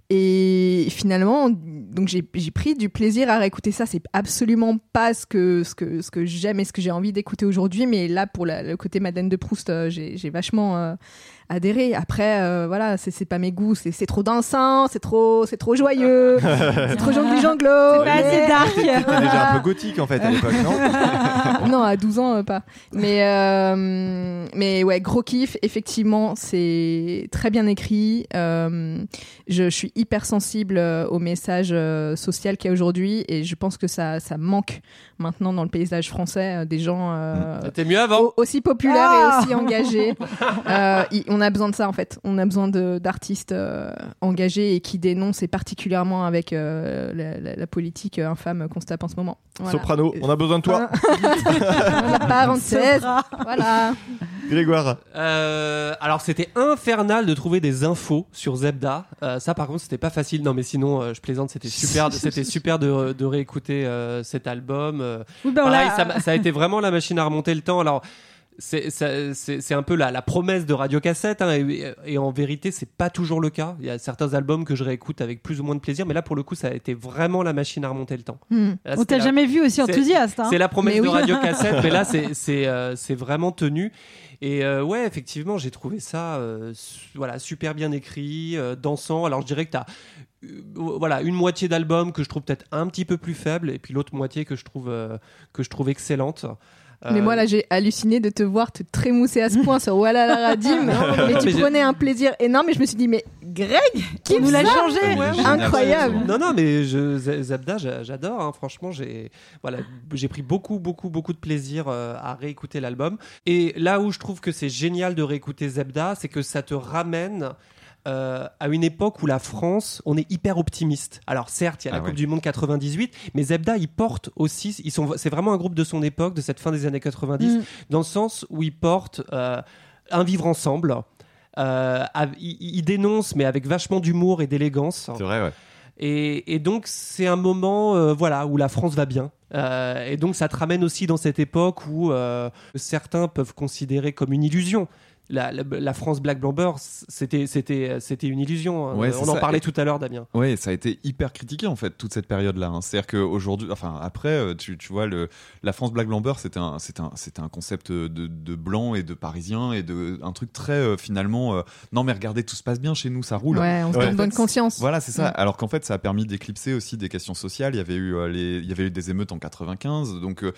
Et finalement donc j'ai pris du plaisir à réécouter ça. C'est absolument pas ce que ce que ce que j'aime et ce que j'ai envie d'écouter aujourd'hui mais là pour le côté Madeleine de Proust j'ai vachement adhéré après euh, voilà c'est pas mes goûts c'est trop dansant c'est trop c'est trop joyeux c'est trop jongli janglo C'est pas assez dark. T'étais déjà un peu gothique en fait à l'époque, non non, à 12 ans, euh, pas. Mais, euh, mais ouais, gros kiff. Effectivement, c'est très bien écrit. Euh, je, suis hyper sensible au message social qu'il y a aujourd'hui et je pense que ça, ça manque maintenant dans le paysage français euh, des gens euh, C'était mieux avant. au- aussi populaires Ah et aussi engagés. Euh, on a besoin de ça en fait. On a besoin d'artistes euh, engagés et qui dénoncent et particulièrement avec euh, la, la- la politique euh, infâme qu'on se tape en ce moment. Voilà. Soprano, on a besoin de toi. La parenthèse. voilà. Grégoire. Euh, alors c'était infernal de trouver des infos sur Zebda. Euh, ça par contre c'était pas facile. Non mais sinon euh, je plaisante, c'était super, c'était super de, de réécouter euh, cet album. Euh, Oui, ben, pareil, ça, ça a été vraiment la machine à remonter le temps. Alors c'est un peu la, la promesse de Radio Cassette hein, et, et en vérité c'est pas toujours le cas. Il y a certains albums que je réécoute avec plus ou moins de plaisir, mais là pour le coup ça a été vraiment la machine à remonter le temps. Hmm. Là, On t'a la- jamais vu aussi enthousiaste. hein. c'est la promesse Mais de oui. Radio Cassette, mais là, c'est euh, c'est vraiment tenu. Et euh, ouais, effectivement, j'ai trouvé ça euh, voilà super bien écrit, euh, dansant. Alors je dirais que t'as euh, voilà une moitié d'album que je trouve peut-être un petit peu plus faible, et puis l'autre moitié que je trouve que je trouve excellente. Mais Euh, moi là j'ai halluciné de te voir te trémousser à ce point sur Walla la Radim. mais tu mais prenais un plaisir énorme et je me suis dit mais Greg, qui nous l'a changé. Ouais. Incroyable. Non, non, mais je, Zabda, j'a- j'adore. hein. Franchement, j'ai voilà, j'ai pris beaucoup, beaucoup, beaucoup de plaisir euh, à réécouter l'album. Et là où je trouve que c'est génial de réécouter Zabda, c'est que ça te ramène. Euh, à une époque où la France, on est hyper optimiste. Alors certes, il y a la Ah Coupe ouais. du Monde 98, mais Zebda, ils portent aussi, ils sont, c'est vraiment un groupe de son époque, de cette fin des années 90, Mm. dans le sens où ils portent euh, un vivre ensemble, euh, av- il, il dénonce, mais avec vachement d'humour et d'élégance. C'est vrai, ouais. Et, et donc c'est un moment euh, voilà où la France va bien. Euh, et donc ça te ramène aussi dans cette époque où euh, certains peuvent considérer comme une illusion. La, la- la France Black Blamber, c'était c'était c'était une illusion. hein. Ouais, On en ça. parlait tout à l'heure, Damien. Ouais, ça a été hyper critiqué en fait toute cette période-là. hein. C'est-à-dire qu'aujourd'hui, enfin après, euh, tu, tu vois, le, la France Black Blamber, c'était un, c'était un, c'était un concept de, de blanc et de parisien et de un truc très euh, finalement. euh, non mais regardez, tout se passe bien chez nous, ça roule. Ouais, on se donne bonne conscience. Voilà, c'est ça. Ouais. Alors qu'en fait, ça a permis d'éclipser aussi des questions sociales. Il y avait eu euh, les, il y avait eu des émeutes en 95. Donc euh,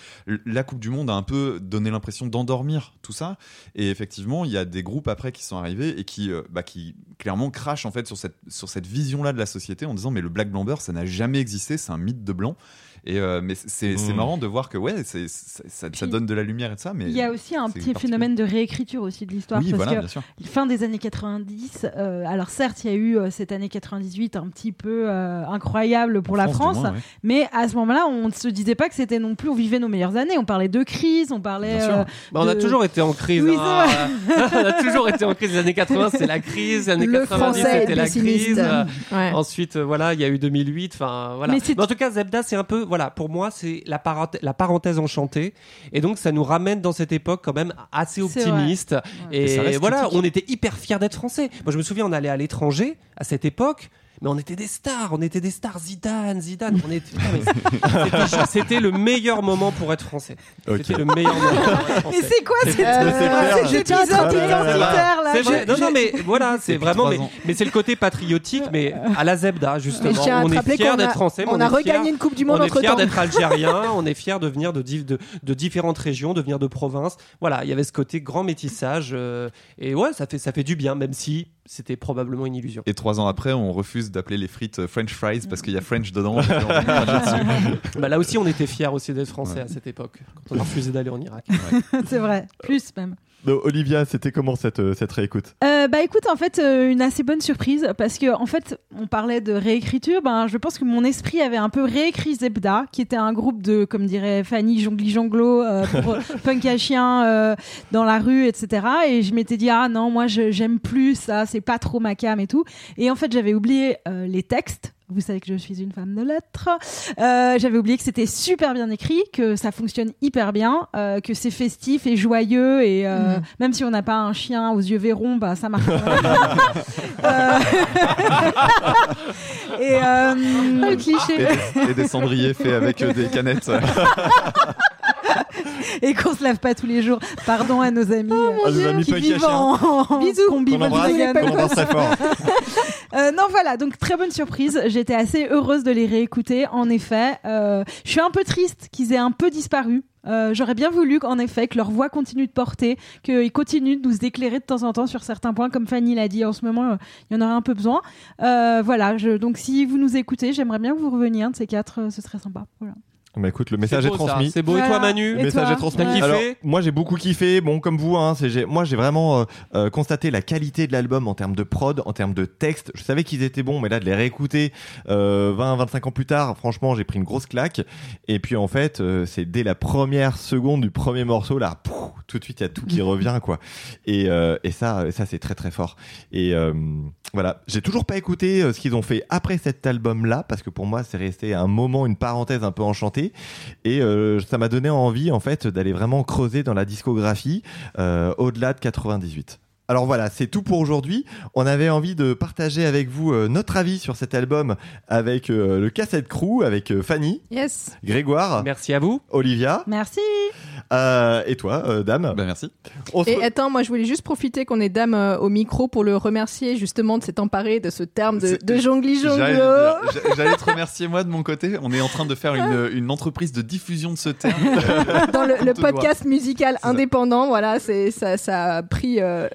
la Coupe du Monde a un peu donné l'impression d'endormir tout ça. Et effectivement, il y a des groupes après qui sont arrivés et qui, euh, bah, clairement crachent en fait sur cette, sur cette vision-là de la société en disant mais le Black Blamber, ça n'a jamais existé, c'est un mythe de blanc. Et euh, mais c'est Mmh. marrant de voir que ouais, ça, donne de la lumière et de ça. Mais Il y a aussi un petit phénomène de réécriture aussi de l'histoire. Oui, parce voilà, que bien sûr. fin des années 90, euh, alors certes, il y a eu euh, cette année 98 un petit peu euh, incroyable pour En la France, France, du moins, ouais. mais à ce moment-là, on ne se disait pas que c'était non plus, on vivait nos meilleures années. On parlait de crise, on parlait. Bien sûr. euh, Bah, on a toujours été en crise. Oui, hein. on a toujours été en crise. Les années 80, c'est la crise. Les années Le 90, français est c'était la crise. Ouais. Ensuite, voilà, il y a eu 2008. Enfin, voilà. Mais Mais, c'est- en tout cas, Zebda, c'est un peu, voilà, pour moi, c'est la, parenth- la parenthèse enchantée. Et donc, ça nous ramène dans cette époque quand même assez optimiste. Et voilà, critique. on était hyper fiers d'être français. Moi, je me souviens, on allait à l'étranger à cette époque. Mais on était des stars, on était des stars. Zidane, Zidane, on était. c'était- le meilleur moment pour être français. C'était le meilleur moment pour être français. Mais c'est quoi cette, identitaire là C'est vrai. Je- Non, non, mais voilà, c'est vraiment. Mais, c'est le côté patriotique, mais à la Zebda, justement. On est qu'on d'être a- français, mais on on a est fiers- regagné une Coupe du Monde on est entre fiers temps. d'être algérien, on est fiers de venir de, de, de différentes régions, de venir de province. Voilà, il y avait ce côté grand métissage. euh, et ouais, ça fait, ça fait du bien, même si c'était probablement une illusion. Et trois ans après, on refuse d'appeler les frites euh, French fries parce qu'il y a French dedans. Bah, là aussi, on était fiers aussi d'être français à cette époque, quand on a refusé d'aller en Irak. c'est vrai, plus même. Donc, Olivia, c'était comment cette, euh, cette réécoute? Euh, bah écoute, en fait, euh, une assez bonne surprise parce que en fait, on parlait de réécriture. Ben, je pense que mon esprit avait un peu réécrit Zebda, qui était un groupe de, comme dirait Fanny, jongli jonglo, euh, pour punk à chien dans la rue, etc. Et je m'étais dit ah non, moi j'aime plus ça, c'est pas trop ma cam et tout. Et en fait, j'avais oublié les textes. Vous savez que je suis une femme de lettres. Euh, J'avais oublié que c'était super bien écrit, que ça fonctionne hyper bien, euh, que c'est festif et joyeux et euh, Mhm. même si on n'a pas un chien aux yeux verrons, bah ça marche. Euh, et euh, le cliché. Et des, et des cendriers faits avec euh, des canettes. et qu'on se lave pas tous les jours. Pardon à nos amis, euh, À nos amis qui vivent en, en Bisous. combi Qu'on embrasse, qu'on embrasse très fort. Euh, non, voilà, donc très bonne surprise. J'étais assez heureuse de les réécouter. En effet, euh, je suis un peu triste qu'ils aient un peu disparu. Euh, J'aurais bien voulu qu'en effet que leur voix continue de porter, qu'ils continuent de nous éclairer de temps en temps sur certains points, comme Fanny l'a dit en ce moment, euh, il y en aurait un peu besoin. Euh, voilà, je, donc si vous nous écoutez, j'aimerais bien que vous reveniez un de ces quatre, euh, ce serait sympa. Voilà. Bah écoute, le message est, beau, transmis. C'est beau. Et toi. Manu Le Et message toi est transmis. T'as kiffé Alors, moi j'ai beaucoup kiffé. Bon, comme vous, hein, c'est- j'ai- moi j'ai vraiment euh, euh, constaté la qualité de l'album en termes de prod, en termes de texte. Je savais qu'ils étaient bons, mais là de les réécouter euh, 20, 25 ans plus tard, franchement, j'ai pris une grosse claque. Et puis en fait, euh, c'est dès la première seconde du premier morceau là, pouf, tout de suite il y a tout qui revient quoi. Et, euh, et ça, ça c'est très très fort. Et euh, voilà, j'ai toujours pas écouté euh, ce qu'ils ont fait après cet album là, parce que pour moi c'est resté un moment, une parenthèse un peu enchantée. Et euh, ça m'a donné envie en fait d'aller vraiment creuser dans la discographie euh, au-delà de 98. Alors voilà, c'est tout pour aujourd'hui. On avait envie de partager avec vous euh, notre avis sur cet album avec euh, le Cassette Crew, avec euh, Fanny, Yes. Grégoire, Merci à vous. Olivia Merci. Euh, et toi, euh, Dame. Bah, merci. On Et attends, moi je voulais juste profiter qu'on ait Dame euh, au micro pour le remercier justement de s'être emparé de ce terme de, de jongli J'allais. J'a- J'allais te remercier moi de mon côté. On est en train de faire une, une entreprise de diffusion de ce terme. Dans le, podcast musical ça. indépendant, voilà, c'est ça, ça a pris euh,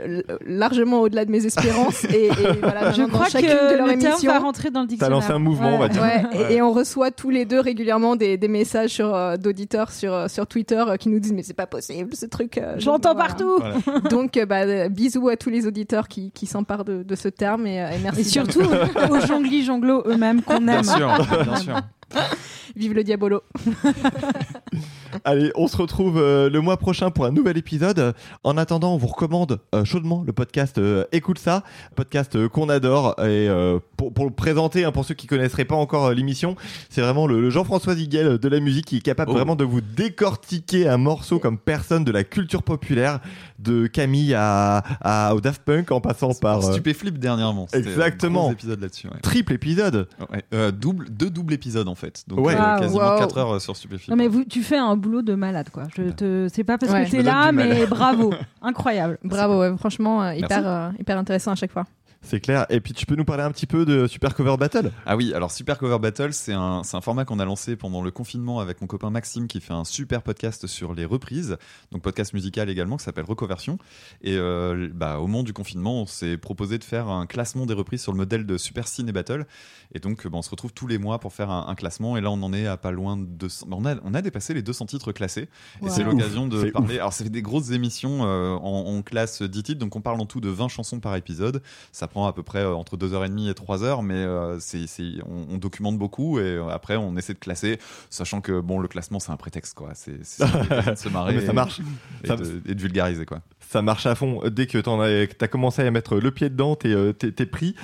largement au-delà de mes espérances et, et voilà, Je crois que chacune de leurs le terme va rentrer dans le T'as dictionnaire. lancé un mouvement, on va dire. Ouais, et- Ouais. Et, on reçoit tous les deux régulièrement des, des messages sur d'auditeurs sur sur Twitter euh, qui nous disent mais c'est pas possible ce truc. euh, Je l'entends voilà. partout. Voilà. Donc euh, bah, euh, bisous à tous les auditeurs qui, qui s'emparent de, de ce terme et, euh, et merci. Et surtout aux jonglis jonglo eux-mêmes qu'on Bien aime. sûr, bien sûr. vive le diabolo. Allez, on se retrouve euh, le mois prochain pour un nouvel épisode. En attendant, on vous recommande euh, chaudement le podcast euh, Écoute ça, podcast euh, qu'on adore. Et euh, pour, pour le présenter, hein, pour ceux qui connaisseraient pas encore euh, l'émission, c'est vraiment le, le Jean-François Ziguel de la musique qui est capable Oh. vraiment de vous décortiquer un morceau comme personne de la culture populaire, de Camille à, à- au Daft Punk en passant par euh, Stupéflip dernièrement. C'était un Exactement. gros épisode là-dessus. ouais. triple épisode. Ouais, euh, double, deux doubles épisodes en fait. Donc Ouais. euh, quasiment Wow. 4 heures sur Stupéflip. Non mais vous, tu fais un boulot de malade quoi. Je te, c'est pas parce Ouais. que t'es donne là, mais bravo, incroyable. Bravo, ouais, franchement, euh, hyper, euh, hyper intéressant à chaque fois. C'est clair. Et puis tu peux nous parler un petit peu de Super Cover Battle? Ah oui, alors Super Cover Battle, c'est un, c'est un format qu'on a lancé pendant le confinement avec mon copain Maxime qui fait un super podcast sur les reprises, donc podcast musical également qui s'appelle Recoversion. Et euh, bah, au moment du confinement, on s'est proposé de faire un classement des reprises sur le modèle de Super Ciné Battle. Et donc bah, on se retrouve tous les mois pour faire un, un classement. Et là, on en est à pas loin de 200. bah, on, a, on a dépassé les 200 titres classés. Et Wow. c'est l'occasion de c'est parler. Alors, ça fait des grosses émissions euh, en, en classe 10 titres, donc on parle en tout de 20 chansons par épisode. Ça prend à peu près euh, entre 2h30 et 3h, mais euh, c'est, c'est- on, on documente beaucoup et euh, après on essaie de classer, sachant que bon, le classement c'est un prétexte quoi. C'est, se marrer Mais ça et- marche. et, Ça- de, et de vulgariser quoi. Ça marche à fond. Dès que t'en as, commencé à mettre le pied dedans, t'es, euh, t'es, t'es pris.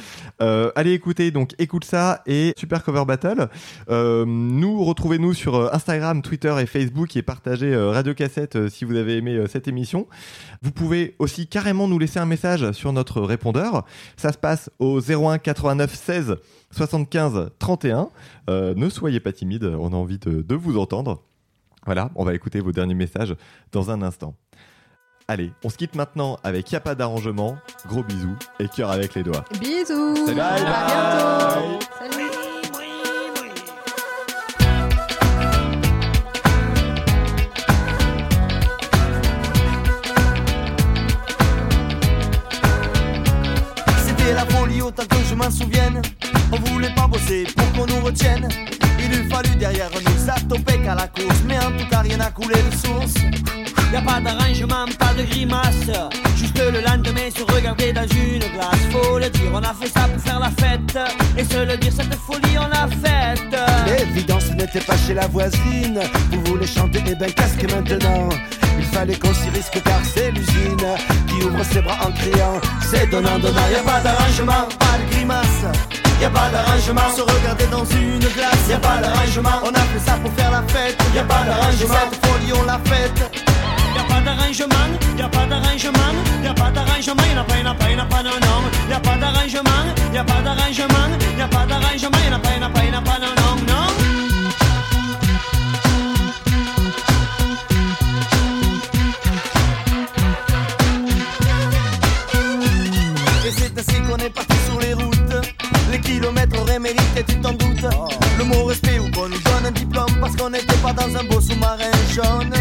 Euh, allez écouter, donc écoute ça et Super Cover Battle. Euh, nous, retrouvez-nous sur Instagram, Twitter et Facebook et partagez Radio Cassette si vous avez aimé cette émission. Vous pouvez aussi carrément nous laisser un message sur notre répondeur. Ça se passe au 01 89 16 75 31. Euh, ne soyez pas timide, on a envie de, de vous entendre. Voilà, on va écouter vos derniers messages dans un instant. Allez, on se quitte maintenant avec Y'a pas d'arrangement. Gros bisous et cœur avec les doigts. Bisous Salut. À Bye. bientôt Salut C'était la folie autant que je m'en souvienne. On voulait pas bosser pour qu'on nous retienne. Il eût fallu derrière nous ça topait qu'à la course. Mais en tout cas, rien n'a coulé de source. Y a pas d'arrangement, pas de grimace. Juste le lendemain se regarder dans une glace. Faut le dire, on a fait ça pour faire la fête. Et se le dire, cette folie, on l'a faite. L'évidence n'était pas chez la voisine. Vous voulez chanter, eh ben casque maintenant? Il fallait qu'on s'y risque car c'est l'usine qui ouvre ses bras en criant. C'est donnant, donnant, Y a pas d'arrangement, pas de grimace. Y a pas d'arrangement, se regarder dans une glace. Y a pas d'arrangement, on a fait ça pour faire la fête. Y a pas d'arrangement, cette folie on l'a faite. Y a pas d'arrangement, y a pas d'arrangement, y a pas d'arrangement, y en a pas, y en a pas, y en a pas, non, non. Y a pas d'arrangement, y a pas d'arrangement, y a pas d'arrangement, y en a pas, y en a pas, y en a pas, non, non, non. Kilomètres auraient mérité, tu t'en doutes. Le mot respect ou qu'on nous donne un diplôme parce qu'on n'était pas dans un beau sous-marin jaune.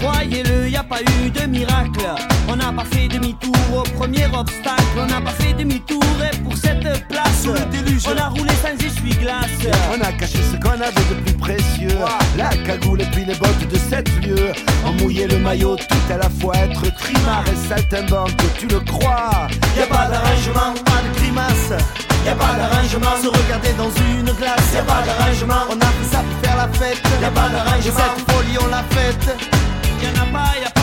Croyez-le, y a pas eu de miracle. On n'a pas fait demi-tour au premier obstacle. On n'a pas fait demi-tour et pour cette place, Sous le déluge. on a roulé sans essuie-glace. On a caché ce qu'on avait de plus précieux. La cagoule et puis les bottes de sept lieues. On mouillait le maillot tout à la fois. Être trimar et saltimbanque, tu le crois. Y a pas d'arrangement, pas de grimace. Y a pas d'arrangement, se regarder dans une glace. Y a pas d'arrangement, on a fait ça pour faire la fête. Y a pas d'arrangement, cette folie on l'a faite. Y'en a pas, y a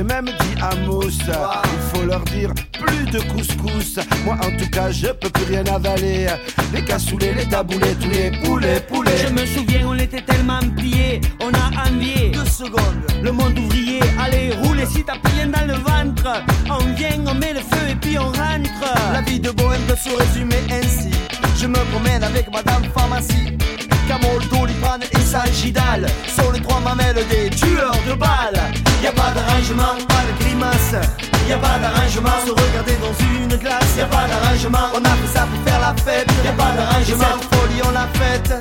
j'ai même dit à Mousse, il faut leur dire plus de couscous. Moi, en tout cas, je peux plus rien avaler. Les cassoulets, les taboulets, tous les poulets, poulets. Je me souviens, on était tellement pliés, on a envié Deux secondes. le monde ouvrier. Allez, roulez si t'as rien dans le ventre. On vient, on met le feu et puis on rentre. La vie de bohème peut se résumer ainsi. Je me promène avec madame pharmacie. Camol, Doliprane et Sagidal Sont les trois mamelles des tueurs de balles Y a pas d'arrangement, pas de grimace Y a pas d'arrangement, se regarder dans une glace Y a pas d'arrangement, on a fait ça pour faire la fête Y a pas d'arrangement, cette folie on l'a faite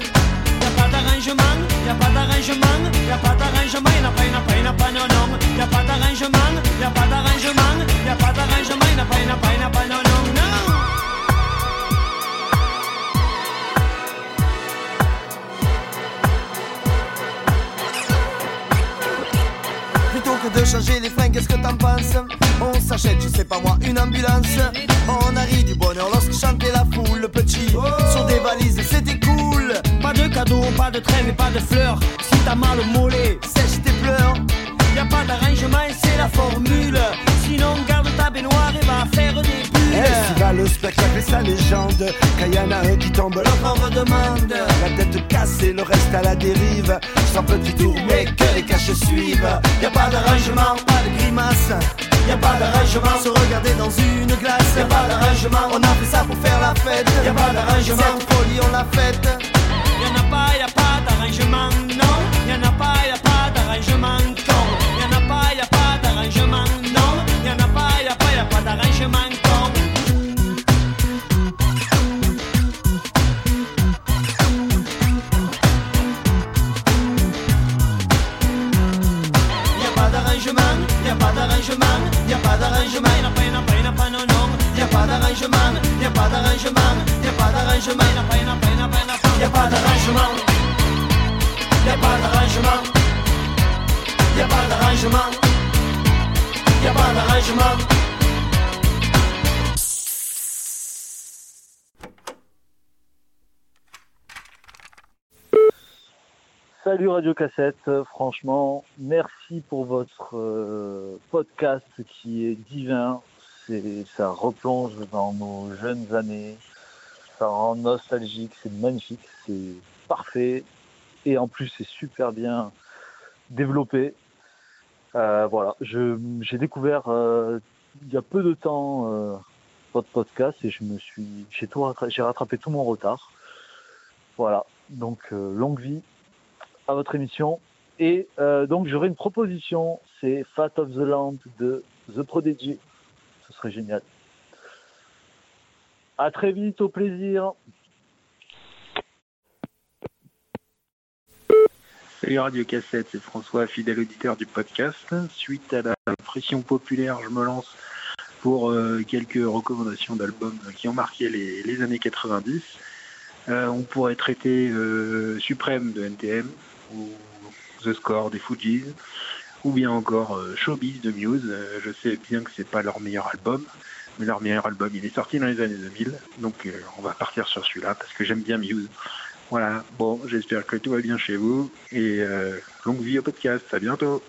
Y'a pas d'arrangement, y'a pas d'arrangement, y'a pas d'arrangement, y'en a pas, a pas, y'en a pas, non, non. Y'a pas d'arrangement, y'a pas d'arrangement, y'a pas d'arrangement, y'en a pas, y'en a pas, a pas, non, non, non. De changer les freins, qu'est-ce que t'en penses? On s'achète, je sais pas moi, une ambulance On a ri du bonheur lorsque chantait la foule, le petit. Sur des valises, c'était cool. Pas de cadeaux, pas de trêve et pas de fleurs. Si t'as mal au mollet, Sèche tes pleurs. y a pas d'arrangement c'est la formule. Sinon, garde ta baignoire et va faire des va le spectacle et sa légende. Quand y en a un qui tombe, l'autre On redemande. La tête cassée, le reste à la dérive. Sans petit tour, mais que les caches suivent. Y a pas d'arrangement, pas de grimace. Y a pas d'arrangement, se regarder dans une glace. Y a pas d'arrangement, on a fait ça pour faire la fête. Y a pas d'arrangement, cette folie on l'a faite. Radio Cassette, Euh, franchement, merci pour votre euh, podcast qui est divin. C'est, ça replonge dans nos jeunes années, ça rend nostalgique, c'est magnifique, c'est parfait et en plus c'est super bien développé. Euh, voilà, je, j'ai découvert il y a peu de temps votre podcast et je me suis, j'ai tout rattra- j'ai rattrapé tout mon retard. Voilà, donc longue vie à votre émission. Et euh, donc j'aurais une proposition, c'est Fat of the Land de The Prodigy. Ce serait génial. À très vite, au plaisir. Salut Radio Cassette, c'est François, fidèle auditeur du podcast. Suite à la pression populaire, je me lance pour euh, quelques recommandations d'albums qui ont marqué les, années 90. Euh, on pourrait traiter Suprême de NTM ou The Score des Fujis ou bien encore euh, Showbiz de Muse. Euh, je sais bien que c'est pas leur meilleur album, mais leur meilleur album il est sorti dans les années 2000, donc euh, on va partir sur celui-là parce que j'aime bien Muse. Voilà, bon, j'espère que tout va bien chez vous et longue vie au podcast, à bientôt.